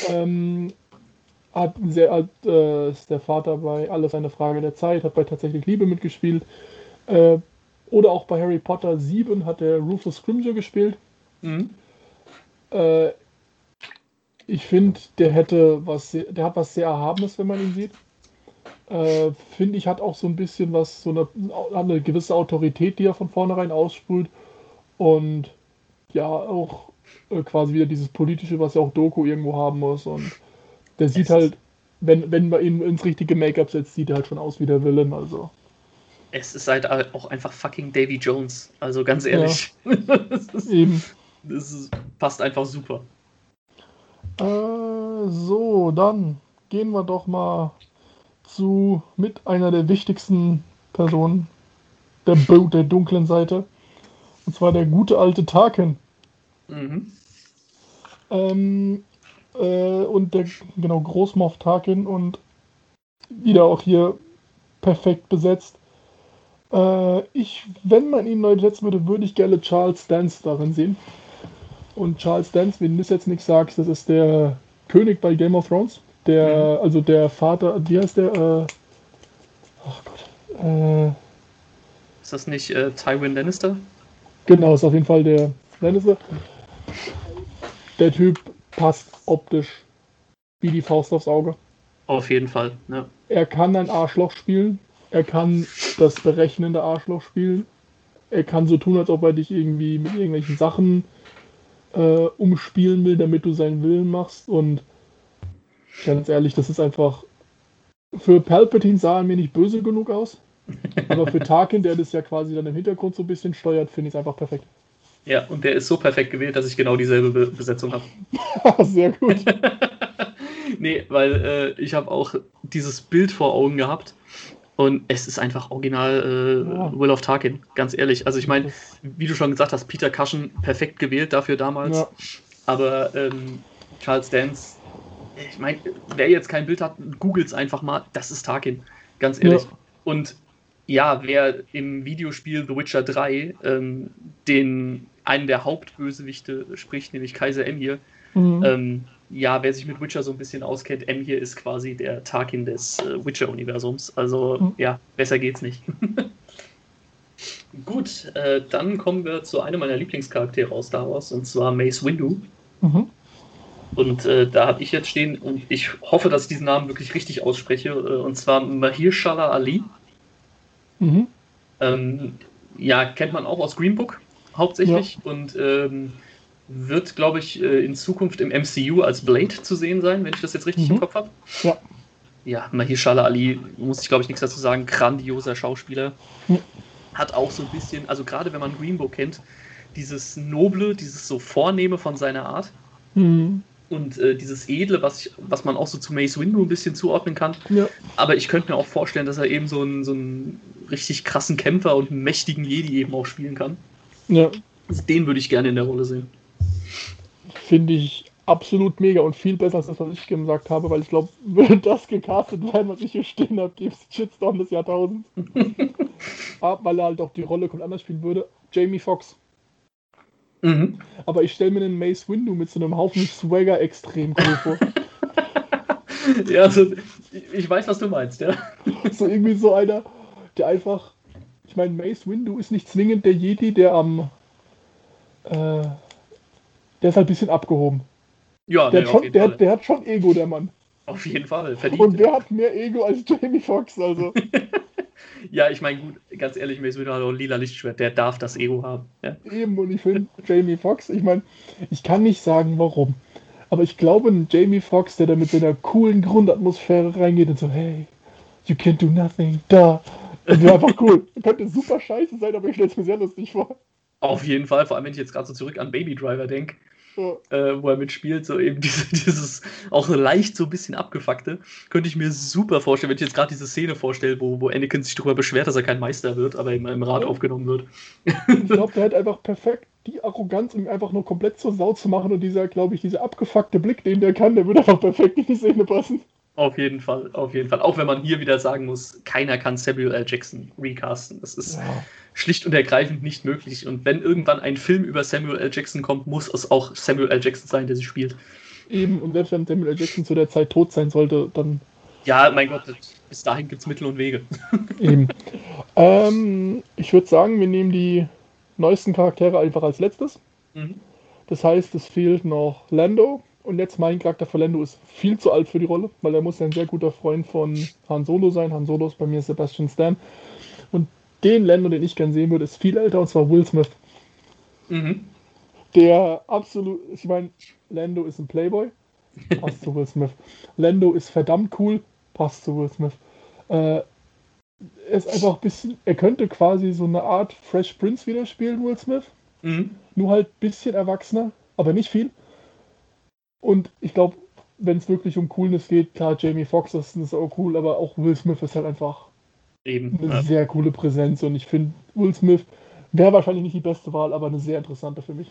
Ähm, hat sehr, hat, äh, ist der Vater bei Alles eine Frage der Zeit, hat bei Tatsächlich Liebe mitgespielt. Äh, oder auch bei Harry Potter 7 hat er Rufus Scrimgeour gespielt. Mhm. Äh, ich finde, der hätte was, der hat was sehr Erhabenes, wenn man ihn sieht. Äh, finde ich, hat auch so ein bisschen was, so eine, eine gewisse Autorität, die er von vornherein aussprüht. Und ja, auch äh, quasi wieder dieses Politische, was ja auch Doku irgendwo haben muss. Und der sieht halt, wenn, wenn man ihn ins richtige Make-up setzt, sieht er halt schon aus wie der Villain. Also es ist halt auch einfach fucking Davy Jones. Also ganz ehrlich. Ja, das, ist, das ist, passt einfach super. Äh, so, dann gehen wir doch mal zu mit einer der wichtigsten Personen der, der dunklen Seite. Und zwar der gute alte Tarkin. Mhm. Ähm, äh, und der, genau, Großmoff Tarkin und wieder auch hier perfekt besetzt. Äh, ich, wenn man ihn neu setzen würde, würde ich gerne Charles Dance darin sehen. Und Charles Dance, wenn du das jetzt nicht sagst, das ist der König bei Game of Thrones. Der, mhm. also der Vater, wie heißt der? Äh, oh Gott. Äh, ist das nicht äh, Tywin Lannister? Genau, ist auf jeden Fall der Lannister. Der Typ passt optisch wie die Faust aufs Auge. Auf jeden Fall, ja. Er kann ein Arschloch spielen, er kann das berechnende Arschloch spielen. Er kann so tun, als ob er dich irgendwie mit irgendwelchen Sachen äh, umspielen will, damit du seinen Willen machst. Und ganz ehrlich, das ist einfach. Für Palpatine sah er mir nicht böse genug aus. Aber für Tarkin, der das ja quasi dann im Hintergrund so ein bisschen steuert, finde ich es einfach perfekt. Ja, und der ist so perfekt gewählt, dass ich genau dieselbe Be Besetzung habe. Sehr gut. nee, weil äh, ich habe auch dieses Bild vor Augen gehabt und es ist einfach original äh, ja. Will of Tarkin, ganz ehrlich. Also ich meine, wie du schon gesagt hast, Peter Cushing perfekt gewählt dafür damals. Ja. Aber ähm, Charles Dance, ich meine, wer jetzt kein Bild hat, googelt es einfach mal, das ist Tarkin, ganz ehrlich. Ja. Und ja, wer im Videospiel The Witcher 3 ähm, den einen der Hauptbösewichte spricht, nämlich Kaiser M hier, mhm. ähm, ja, wer sich mit Witcher so ein bisschen auskennt, M hier ist quasi der Tarkin des äh, Witcher-Universums. Also mhm. ja, besser geht's nicht. Gut, äh, dann kommen wir zu einem meiner Lieblingscharaktere aus Star Wars, und zwar Mace Windu. Mhm. Und äh, da habe ich jetzt stehen, und ich hoffe, dass ich diesen Namen wirklich richtig ausspreche, äh, und zwar Mahershala Ali. Mhm. Ähm, ja, kennt man auch aus Green Book hauptsächlich ja. und ähm, wird, glaube ich, äh, in Zukunft im MCU als Blade zu sehen sein, wenn ich das jetzt richtig mhm. im Kopf habe. Ja. Ja, Mahershala Ali, muss ich, glaube ich, nichts dazu sagen, grandioser Schauspieler. Mhm. Hat auch so ein bisschen, also gerade wenn man Green Book kennt, dieses Noble, dieses so Vornehme von seiner Art. Mhm und äh, dieses Edle, was, ich, was man auch so zu Mace Windu ein bisschen zuordnen kann. Ja. Aber ich könnte mir auch vorstellen, dass er eben so einen, so einen richtig krassen Kämpfer und einen mächtigen Jedi eben auch spielen kann. Ja. Den würde ich gerne in der Rolle sehen. Finde ich absolut mega und viel besser als das, was ich gesagt habe, weil ich glaube, würde das gecastet werden, was ich hier stehen habe, gibt es Shitstorm des Jahrtausends. Aber weil er halt auch die Rolle komplett anders spielen würde. Jamie Foxx. Mhm. Aber ich stelle mir den Mace Windu mit so einem Haufen Swagger extrem cool vor. ja, also, ich weiß, was du meinst, ja. So irgendwie so einer, der einfach. Ich meine, Mace Windu ist nicht zwingend der Jedi, der am. Äh, der ist halt ein bisschen abgehoben. Ja, der, nee, hat schon, der, der, hat schon Ego, der Mann. Auf jeden Fall, verdient. Und wer hat mehr Ego als Jamie Foxx, also. Ja, ich meine, gut, ganz ehrlich, Mace Windu hat auch ein lila Lichtschwert, der darf das Ego haben. Ja? Eben, und ich finde, Jamie Foxx, ich meine, ich kann nicht sagen, warum. Aber ich glaube, ein Jamie Foxx, der da mit seiner coolen Grundatmosphäre reingeht und so, hey, you can't do nothing, da. Das wäre einfach cool. Könnte super scheiße sein, aber ich stelle es mir sehr lustig vor. Auf jeden Fall, vor allem wenn ich jetzt gerade so zurück an Baby Driver denke äh, wo er mitspielt, so eben diese, dieses auch leicht so ein bisschen abgefuckte, könnte ich mir super vorstellen, wenn ich jetzt gerade diese Szene vorstelle, wo, wo Anakin sich darüber beschwert, dass er kein Meister wird, aber im, im Rat ja. aufgenommen wird. Ich glaube, der hat einfach perfekt die Arroganz, um ihn einfach nur komplett zur Sau zu machen und dieser, glaube ich, dieser abgefuckte Blick, den der kann, der würde einfach perfekt in die Szene passen. Auf jeden Fall, auf jeden Fall. Auch wenn man hier wieder sagen muss, keiner kann Samuel L. Jackson recasten. Das ist ja. Schlicht und ergreifend nicht möglich. Und wenn irgendwann ein Film über Samuel L. Jackson kommt, muss es auch Samuel L. Jackson sein, der sie spielt. Eben, und selbst wenn Samuel L. Jackson zu der Zeit tot sein sollte, dann. Ja, mein Gott, bis dahin gibt es Mittel und Wege. Eben. Ähm, ich würde sagen, wir nehmen die neuesten Charaktere einfach als letztes. Mhm. Das heißt, es fehlt noch Lando, und jetzt mein Charakter für Lando ist viel zu alt für die Rolle, weil er muss ja ein sehr guter Freund von Han Solo sein. Han Solo ist bei mir Sebastian Stan. Und den Lando, den ich gern sehen würde, ist viel älter und zwar Will Smith. Mhm. Der absolut, ich meine, Lando ist ein Playboy, passt zu Will Smith. Lando ist verdammt cool, passt zu Will Smith. Äh, er ist einfach ein bisschen, er könnte quasi so eine Art Fresh Prince wieder spielen, Will Smith. Mhm. Nur halt ein bisschen erwachsener, aber nicht viel. Und ich glaube, wenn es wirklich um Coolness geht, klar, Jamie Foxx ist, ist auch cool, aber auch Will Smith ist halt einfach Eben, eine ja. sehr coole Präsenz. Und ich finde, Will Smith wäre wahrscheinlich nicht die beste Wahl, aber eine sehr interessante für mich.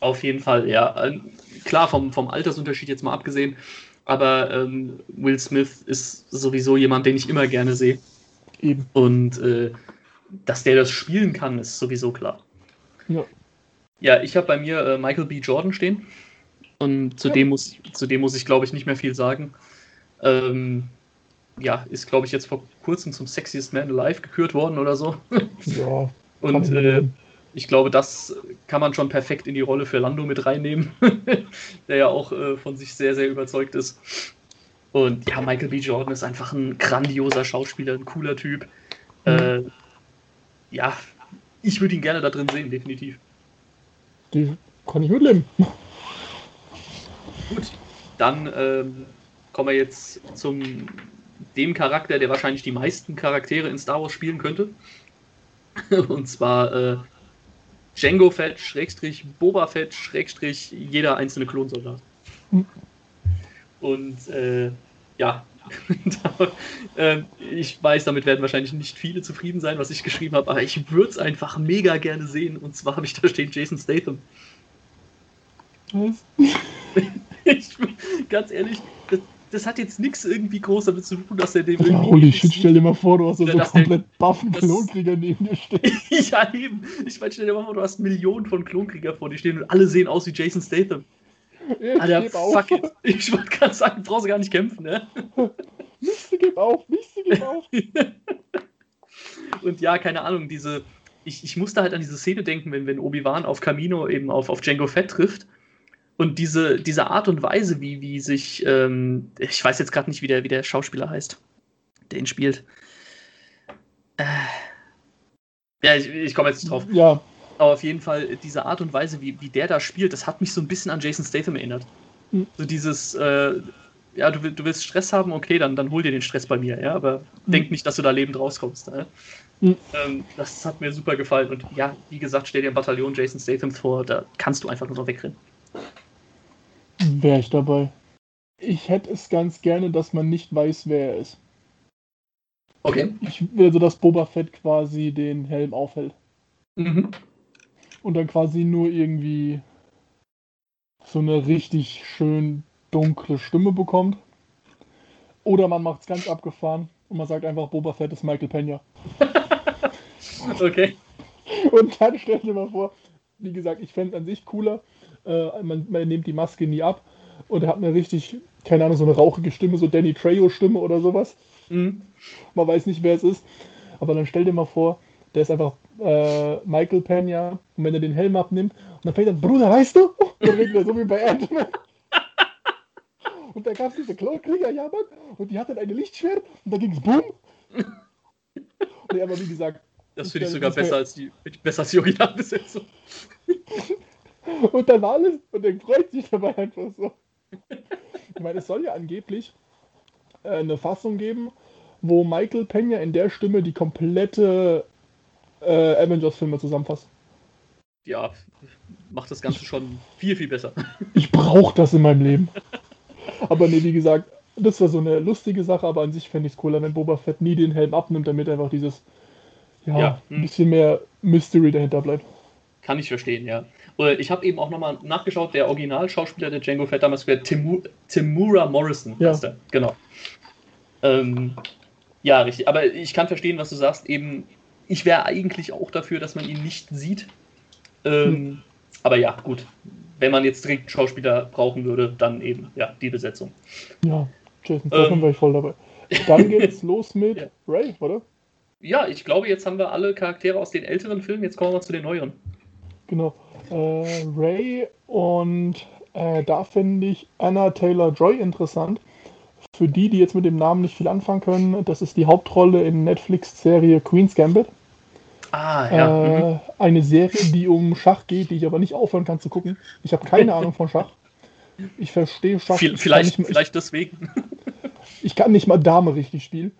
Auf jeden Fall, ja. Ähm, klar, vom, vom Altersunterschied jetzt mal abgesehen, aber ähm, Will Smith ist sowieso jemand, den ich immer gerne sehe. Eben. Und äh, dass der das spielen kann, ist sowieso klar. Ja. Ja, ich habe bei mir äh, Michael B. Jordan stehen. Und zu, ja. dem, muss, zu dem muss ich, glaube ich, nicht mehr viel sagen. Ähm, ja, ist, glaube ich, jetzt vor kurzem zum Sexiest Man Alive gekürt worden oder so. Ja. Und äh, ich glaube, das kann man schon perfekt in die Rolle für Lando mit reinnehmen, der ja auch äh, von sich sehr, sehr überzeugt ist. Und ja, Michael B. Jordan ist einfach ein grandioser Schauspieler, ein cooler Typ. Mhm. Äh, ja, ich würde ihn gerne da drin sehen, definitiv. Die, kann ich mitleben. Gut, dann ähm, kommen wir jetzt zum dem Charakter, der wahrscheinlich die meisten Charaktere in Star Wars spielen könnte. Und zwar äh, Django Fett, Schrägstrich Boba Fett, Schrägstrich jeder einzelne Klonsoldat. Und äh, ja, äh, ich weiß, damit werden wahrscheinlich nicht viele zufrieden sein, was ich geschrieben habe, aber ich würde es einfach mega gerne sehen. Und zwar habe ich da stehen Jason Statham. Was? ich, ganz ehrlich, das, hat jetzt nichts irgendwie groß damit zu tun, dass er dem irgendwie. Holy shit, stell dir mal vor, du hast so, so komplett buffen Klonkrieger neben dir stehen. ja, eben. Ich meine, stell dir mal vor, du hast Millionen von Klonkrieger vor dir stehen und alle sehen aus wie Jason Statham. Ich Alter, fuck it. Ich wollte gerade sagen, du brauchst gar nicht kämpfen, ne? Miste, gib auf, Miste, gib auf. und ja, keine Ahnung, diese. Ich, ich musste halt an diese Szene denken, wenn, wenn Obi-Wan auf Camino eben auf, auf Django Fett trifft und diese, diese Art und Weise, wie, wie sich, ähm, ich weiß jetzt gerade nicht, wie der, wie der Schauspieler heißt, der ihn spielt. Äh, ja, ich, ich komme jetzt nicht drauf. Ja. Aber auf jeden Fall, diese Art und Weise, wie, wie der da spielt, das hat mich so ein bisschen an Jason Statham erinnert. Mhm. So dieses, äh, ja, du, du willst Stress haben, okay, dann, dann hol dir den Stress bei mir, ja, aber mhm. denk nicht, dass du da lebend rauskommst. Ne? Mhm. Ähm, das hat mir super gefallen. Und ja, wie gesagt, stell dir ein Bataillon Jason Statham vor, da kannst du einfach nur noch wegrennen. Wäre ich dabei. Ich hätte es ganz gerne, dass man nicht weiß, wer er ist. Okay. Ich will also, dass Boba Fett quasi den Helm aufhält. Mhm. Und dann quasi nur irgendwie so eine richtig schön dunkle Stimme bekommt. Oder man macht es ganz abgefahren und man sagt einfach, Boba Fett ist Michael Pena. okay. Und dann stell dir mal vor, wie gesagt, ich fände es an sich cooler, äh, man, man, nimmt die Maske nie ab und er hat eine richtig, keine Ahnung, so eine rauchige Stimme, so Danny Trejo-Stimme oder sowas. Mhm. Man weiß nicht, wer es ist. Aber dann stell dir mal vor, der ist einfach äh, Michael Pena und wenn er den Helm abnimmt und dann fängt er, Bruder, weißt du? Und dann redet er so wie bei Ant-Man. Und da gab es diese Klonkrieger, ja Mann, und die hatten ein Lichtschwert und da ging es bumm. Und er aber wie gesagt. Das finde ich sogar besser als, die, besser als die Originalbesetzung. Und dann war alles und er freut sich dabei einfach so. Ich meine, es soll ja angeblich äh, eine Fassung geben, wo Michael Pena in der Stimme die komplette äh, Avengers-Filme zusammenfasst. Ja, macht das Ganze schon viel, viel besser. Ich brauche das in meinem Leben. Aber nee, wie gesagt, das war so eine lustige Sache, aber an sich fände ich es cooler, wenn Boba Fett nie den Helm abnimmt, damit einfach dieses, ja, ja ein hm. bisschen mehr Mystery dahinter bleibt. Kann ich verstehen, ja. Ich habe eben auch nochmal nachgeschaut, der Originalschauspieler der Django Fett damals wäre Timu Timura Morrison. Ja. Genau. Ähm, ja, richtig. Aber ich kann verstehen, was du sagst. Eben, ich wäre eigentlich auch dafür, dass man ihn nicht sieht. Ähm, hm. Aber ja, gut. Wenn man jetzt dringend Schauspieler brauchen würde, dann eben, ja, die Besetzung. Ja, Jason Statham ähm, wäre ich voll dabei. Dann geht's los mit ja. Ray, oder? Ja, ich glaube, jetzt haben wir alle Charaktere aus den älteren Filmen. Jetzt kommen wir zu den neueren. Genau. Äh, Ray und äh, da finde ich Anna Taylor Joy interessant. Für die, die jetzt mit dem Namen nicht viel anfangen können, das ist die Hauptrolle in Netflix-Serie Queen's Gambit. Ah, ja. Äh, mhm. Eine Serie, die um Schach geht, die ich aber nicht aufhören kann zu gucken. Ich habe keine Ahnung von Schach. Ich verstehe Schach. Viel, vielleicht, mal, vielleicht deswegen. Ich kann nicht mal Dame richtig spielen.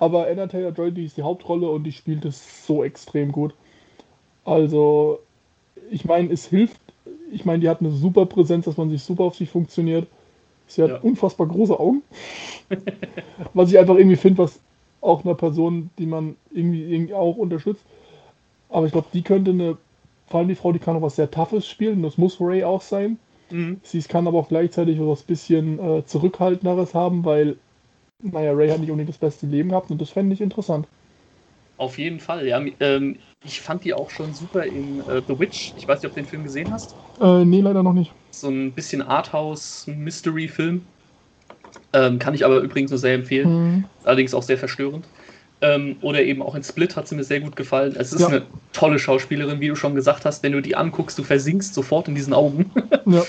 Aber Anna Taylor Joy, die ist die Hauptrolle und die spielt es so extrem gut. Also, ich meine, es hilft. Ich meine, die hat eine super Präsenz, dass man sich super auf sich funktioniert. Sie hat ja. unfassbar große Augen. was ich einfach irgendwie finde, was auch einer Person, die man irgendwie, irgendwie auch unterstützt. Aber ich glaube, die könnte eine, vor allem die Frau, die kann auch was sehr Toughes spielen. Das muss Ray auch sein. Mhm. Sie kann aber auch gleichzeitig was bisschen äh, Zurückhaltenderes haben, weil, naja, Ray hat nicht unbedingt das beste Leben gehabt und das fände ich interessant. Auf jeden Fall, ja. Ähm, ich fand die auch schon super in äh, The Witch. Ich weiß nicht, ob du den Film gesehen hast. Äh, nee, leider noch nicht. So ein bisschen Arthouse-Mystery-Film. Ähm, kann ich aber übrigens nur sehr empfehlen. Mhm. Allerdings auch sehr verstörend. Ähm, oder eben auch in Split hat sie mir sehr gut gefallen. Es ist ja. eine tolle Schauspielerin, wie du schon gesagt hast. Wenn du die anguckst, du versinkst sofort in diesen Augen. ja.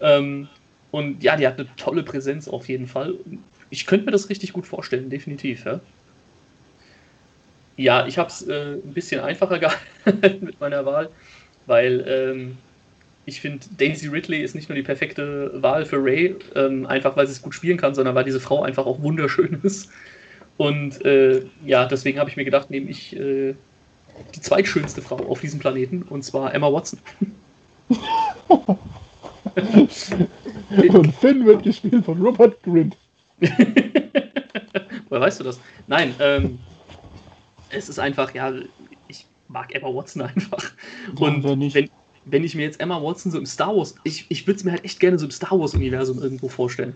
ähm, und ja, die hat eine tolle Präsenz auf jeden Fall. Ich könnte mir das richtig gut vorstellen, definitiv. Ja. Ja, ich habe es äh, ein bisschen einfacher gehalten mit meiner Wahl. weil ähm, ich finde, Daisy Ridley ist nicht nur die perfekte Wahl für Ray, ähm, einfach weil sie es gut spielen kann, sondern weil diese Frau einfach auch wunderschön ist. Und äh, ja, deswegen habe ich mir gedacht, nehme ich äh, die zweitschönste Frau auf diesem Planeten, und zwar Emma Watson. und Finn wird gespielt von Robert Grint. Woher weißt du das? Nein, ähm, es ist einfach, ja, ich mag Emma Watson einfach. Und ja, wenn, wenn ich mir jetzt Emma Watson so im Star Wars, ich, ich würde es mir halt echt gerne so im Star Wars-Universum irgendwo vorstellen.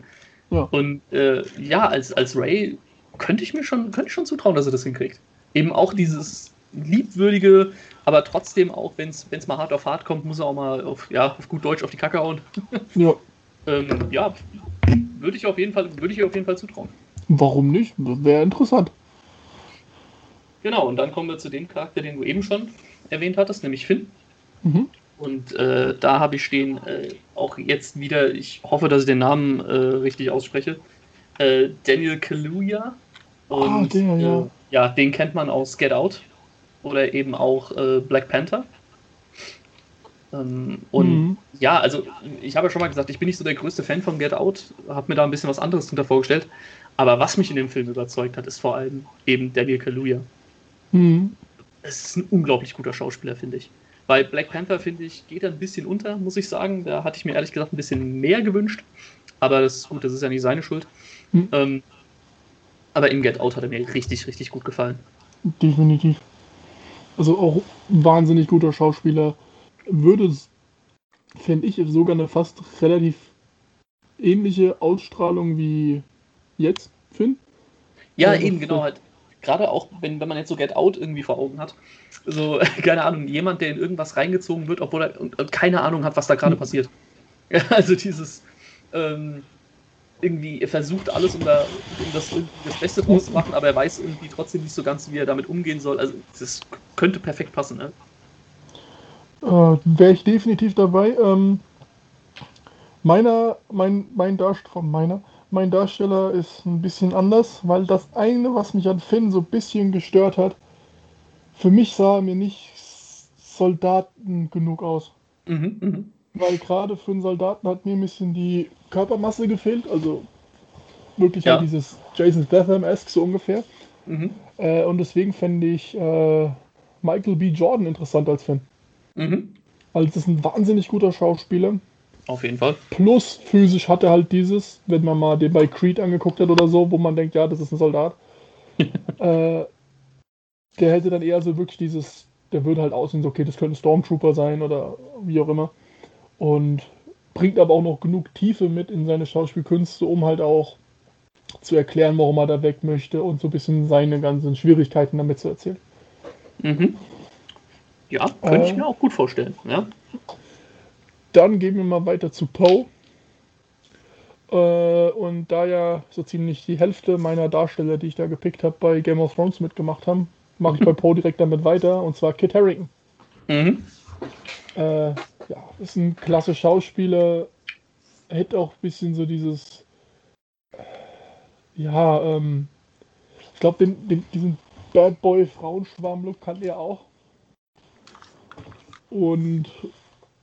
Ja. Und äh, ja, als, als Ray könnte ich mir schon, könnte ich schon zutrauen, dass er das hinkriegt. Eben auch dieses liebwürdige, aber trotzdem auch, wenn es mal hart auf hart kommt, muss er auch mal auf, ja, auf gut Deutsch auf die Kacke hauen. Ja. ähm, ja, würde ich auf jeden Fall, würde ich auf jeden Fall zutrauen. Warum nicht? Wäre interessant. Genau, und dann kommen wir zu dem Charakter, den du eben schon erwähnt hattest, nämlich Finn. Mhm. Und äh, da habe ich stehen, äh, auch jetzt wieder, ich hoffe, dass ich den Namen äh, richtig ausspreche, äh, Daniel Kaluuya. Ah, und ah, der, ja. Äh, ja, den kennt man aus Get Out oder eben auch äh, Black Panther. Ähm, und mhm. ja, also ich habe ja schon mal gesagt, ich bin nicht so der größte Fan von Get Out, habe mir da ein bisschen was anderes drunter vorgestellt. Aber was mich in dem Film überzeugt hat, ist vor allem eben Daniel Kaluuya. Mhm. Es ist ein unglaublich guter Schauspieler, finde ich. Bei Black Panther, finde ich, geht er ein bisschen unter, muss ich sagen. Da hatte ich mir ehrlich gesagt ein bisschen mehr gewünscht. Aber das ist gut, das ist ja nicht seine Schuld. Mhm. Ähm, aber im Get Out hat er mir richtig, richtig gut gefallen. Definitiv. Also auch ein wahnsinnig guter Schauspieler. Würde, fände ich, sogar eine fast relativ ähnliche Ausstrahlung wie jetzt, Finn. Ja, also eben, genau. Halt, gerade auch, wenn, wenn man jetzt so Get Out irgendwie vor Augen hat. So, keine Ahnung, jemand, der in irgendwas reingezogen wird, obwohl er und, und keine Ahnung hat, was da gerade mhm. passiert. Ja, also dieses, ähm, irgendwie, er versucht alles, um, da, um das, das Beste draus zu machen, aber er weiß irgendwie trotzdem nicht so ganz, wie er damit umgehen soll. Also das könnte perfekt passen, ne? Äh, Wäre ich definitiv dabei. Ähm, meiner, mein, mein Darsteller, meiner, mein Darsteller ist ein bisschen anders, weil das eine, was mich an Finn so ein bisschen gestört hat, für mich sah er mir nicht Soldaten genug aus. Mhm, mh. Weil gerade für einen Soldaten hat mir ein bisschen die Körpermasse gefehlt, also wirklich ja. halt dieses Jason Statham-esque so ungefähr. Mhm. Äh, und deswegen fände ich äh, Michael B. Jordan interessant als Fan. Mhm. Weil es ist ein wahnsinnig guter Schauspieler. Auf jeden Fall. Plus physisch hat er halt dieses, wenn man mal den bei Creed angeguckt hat oder so, wo man denkt, ja, das ist ein Soldat. äh, der hätte dann eher so wirklich dieses, der würde halt aussehen, so, okay, das könnte ein Stormtrooper sein oder wie auch immer. Und bringt aber auch noch genug Tiefe mit in seine Schauspielkünste, um halt auch zu erklären, warum er da weg möchte und so ein bisschen seine ganzen Schwierigkeiten damit zu erzählen. Mhm. Ja, könnte äh, ich mir auch gut vorstellen. Ja. Dann gehen wir mal weiter zu Poe. Äh, und da ja so ziemlich die Hälfte meiner Darsteller, die ich da gepickt habe, bei Game of Thrones mitgemacht haben, mache ich bei Poe direkt damit weiter, und zwar Kit Harington. Mhm. Äh, ja, ist ein klasse Schauspieler, hätte auch ein bisschen so dieses, ja, ähm, ich glaube, den, den, diesen Bad Boy Frauenschwarm-Look kann er auch. Und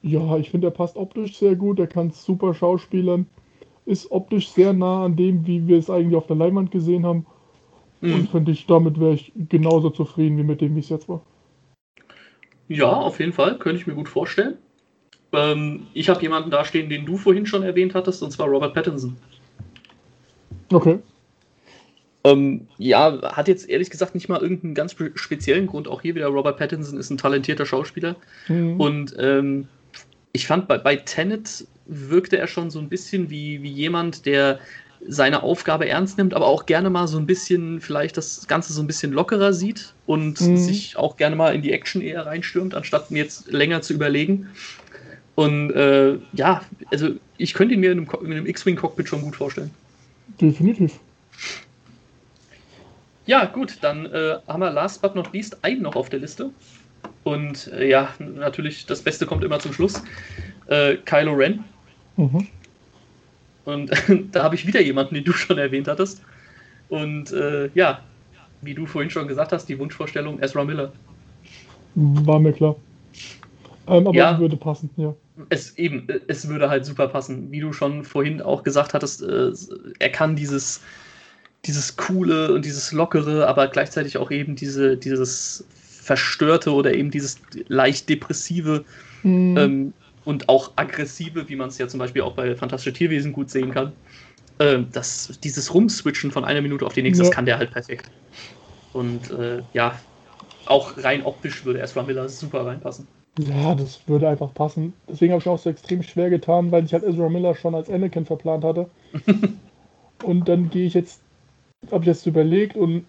ja, ich finde, er passt optisch sehr gut, er kann super schauspielern, ist optisch sehr nah an dem, wie wir es eigentlich auf der Leinwand gesehen haben. Mhm. Und finde ich, damit wäre ich genauso zufrieden wie mit dem, wie es jetzt war. Ja, auf jeden Fall, könnte ich mir gut vorstellen. Ähm, ich habe jemanden dastehen, den du vorhin schon erwähnt hattest, und zwar Robert Pattinson. Okay. Ähm, ja, hat jetzt ehrlich gesagt nicht mal irgendeinen ganz speziellen Grund. Auch hier wieder Robert Pattinson ist ein talentierter Schauspieler. Mhm. Und ähm, ich fand, bei, bei Tenet wirkte er schon so ein bisschen wie, wie jemand, der seine Aufgabe ernst nimmt, aber auch gerne mal so ein bisschen, vielleicht das Ganze so ein bisschen lockerer sieht und mhm. sich auch gerne mal in die Action eher reinstürmt, anstatt mir jetzt länger zu überlegen. Und äh, ja, also ich könnte ihn mir in einem, in einem X-Wing-Cockpit schon gut vorstellen. Definitiv. Ja, gut, dann äh, haben wir last but not least einen noch auf der Liste. Und äh, ja, natürlich, das Beste kommt immer zum Schluss. Äh, Kylo Ren. Mhm. Und da habe ich wieder jemanden, den du schon erwähnt hattest. Und äh, ja, wie du vorhin schon gesagt hast, die Wunschvorstellung Ezra Miller. War mir klar. Ähm, aber ja, es würde passen, ja. Es eben, es würde halt super passen. Wie du schon vorhin auch gesagt hattest, äh, er kann dieses, dieses coole und dieses lockere, aber gleichzeitig auch eben diese, dieses verstörte oder eben dieses leicht depressive mhm. ähm, und auch aggressive, wie man es ja zum Beispiel auch bei Fantastische Tierwesen gut sehen kann. Äh, das, dieses Rumswitchen von einer Minute auf die nächste, ja. das kann der halt perfekt. Und äh, ja, auch rein optisch würde Ezra Miller super reinpassen. Ja, das würde einfach passen. Deswegen habe ich auch so extrem schwer getan, weil ich halt Ezra Miller schon als Anakin verplant hatte. und dann gehe ich jetzt, habe ich jetzt überlegt und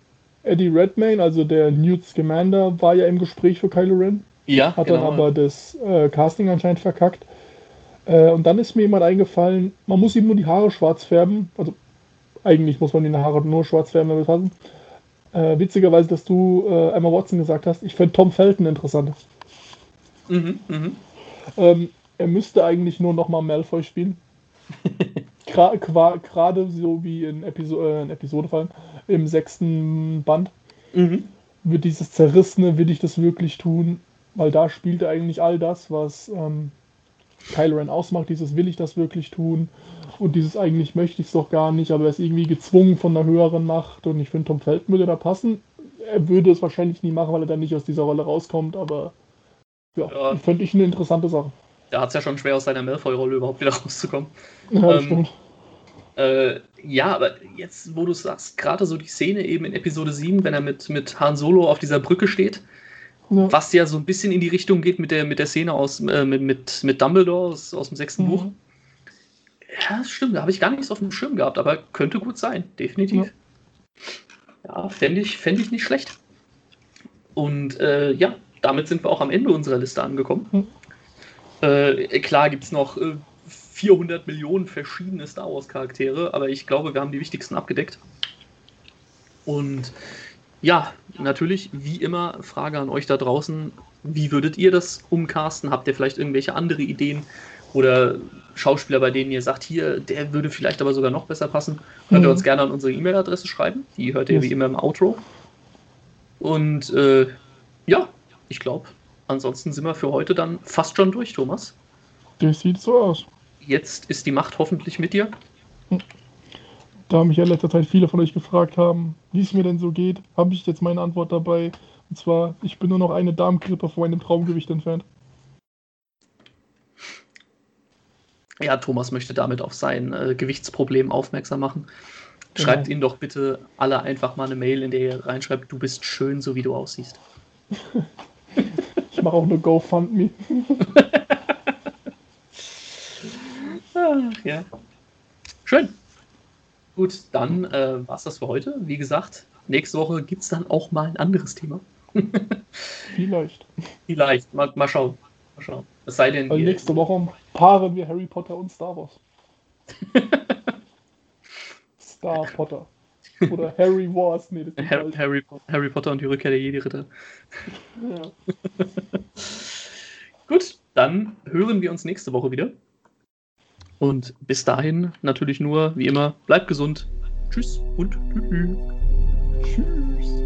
Eddie Redmayne, also der Newt Scamander, war ja im Gespräch für Kylo Ren. Ja, Hat genau. dann aber das äh, Casting anscheinend verkackt. Äh, und dann ist mir jemand eingefallen, man muss ihm nur die Haare schwarz färben. Also eigentlich muss man die Haare nur schwarz färben, damit passen. Äh, witzigerweise, dass du äh, Emma Watson gesagt hast, ich fände Tom Felton interessant. Mhm, mh. ähm, er müsste eigentlich nur nochmal Malfoy spielen. Gerade so wie in, Episo äh, in Episode fallen, im sechsten Band. Mhm. Wird dieses Zerrissene, will ich das wirklich tun? Weil da spielt er eigentlich all das, was ähm, Kylo Ren ausmacht. Dieses will ich das wirklich tun? Und dieses eigentlich möchte ich es doch gar nicht, aber er ist irgendwie gezwungen von einer höheren Macht. Und ich finde, Tom Felton würde da passen. Er würde es wahrscheinlich nie machen, weil er dann nicht aus dieser Rolle rauskommt, aber ja, ja. fände ich eine interessante Sache. Da hat es ja schon schwer, aus seiner Malfoy-Rolle überhaupt wieder rauszukommen. Ja, ähm. Äh, ja, aber jetzt, wo du sagst, gerade so die Szene eben in Episode 7, wenn er mit, mit Han Solo auf dieser Brücke steht, ja. was ja so ein bisschen in die Richtung geht mit der, mit der Szene aus, äh, mit, mit, mit Dumbledore aus, aus dem sechsten mhm. Buch. Ja, stimmt, da habe ich gar nichts auf dem Schirm gehabt, aber könnte gut sein, definitiv. Ja, ja fände ich, fänd ich nicht schlecht. Und äh, ja, damit sind wir auch am Ende unserer Liste angekommen. Mhm. Äh, klar gibt es noch 400 äh, Millionen verschiedene Star Wars-Charaktere, aber ich glaube, wir haben die wichtigsten abgedeckt. Und ja, natürlich, wie immer, Frage an euch da draußen. Wie würdet ihr das umcasten? Habt ihr vielleicht irgendwelche andere Ideen oder Schauspieler, bei denen ihr sagt, hier, der würde vielleicht aber sogar noch besser passen? Könnt ihr mhm. uns gerne an unsere E-Mail-Adresse schreiben. Die hört ihr yes. wie immer im Outro. Und äh, ja, ich glaube, ansonsten sind wir für heute dann fast schon durch, Thomas. Das sieht so aus. Jetzt ist die Macht hoffentlich mit dir. Da mich ja in letzter Zeit viele von euch gefragt haben, wie es mir denn so geht, habe ich jetzt meine Antwort dabei. Und zwar, ich bin nur noch eine Darmgrippe von meinem Traumgewicht entfernt. Ja, Thomas möchte damit auf sein äh, Gewichtsproblem aufmerksam machen. Schreibt genau. ihnen doch bitte alle einfach mal eine Mail, in der ihr reinschreibt, du bist schön, so wie du aussiehst. ich mache auch eine GoFundMe. Ach, ja. Schön. Gut, dann äh, war es das für heute. Wie gesagt, nächste Woche gibt es dann auch mal ein anderes Thema. Vielleicht. Vielleicht. Mal, mal schauen. Mal schauen. Es sei denn. Weil nächste Woche paaren wir Harry Potter und Star Wars. Star Potter. Oder Harry Wars. Nee, das Harry, Harry, Harry, Potter und die Rückkehr der Jedi-Ritter. Ja. Gut, dann hören wir uns nächste Woche wieder. Und bis dahin natürlich nur, wie immer, bleibt gesund. Tschüss und tschüss. Tschüss.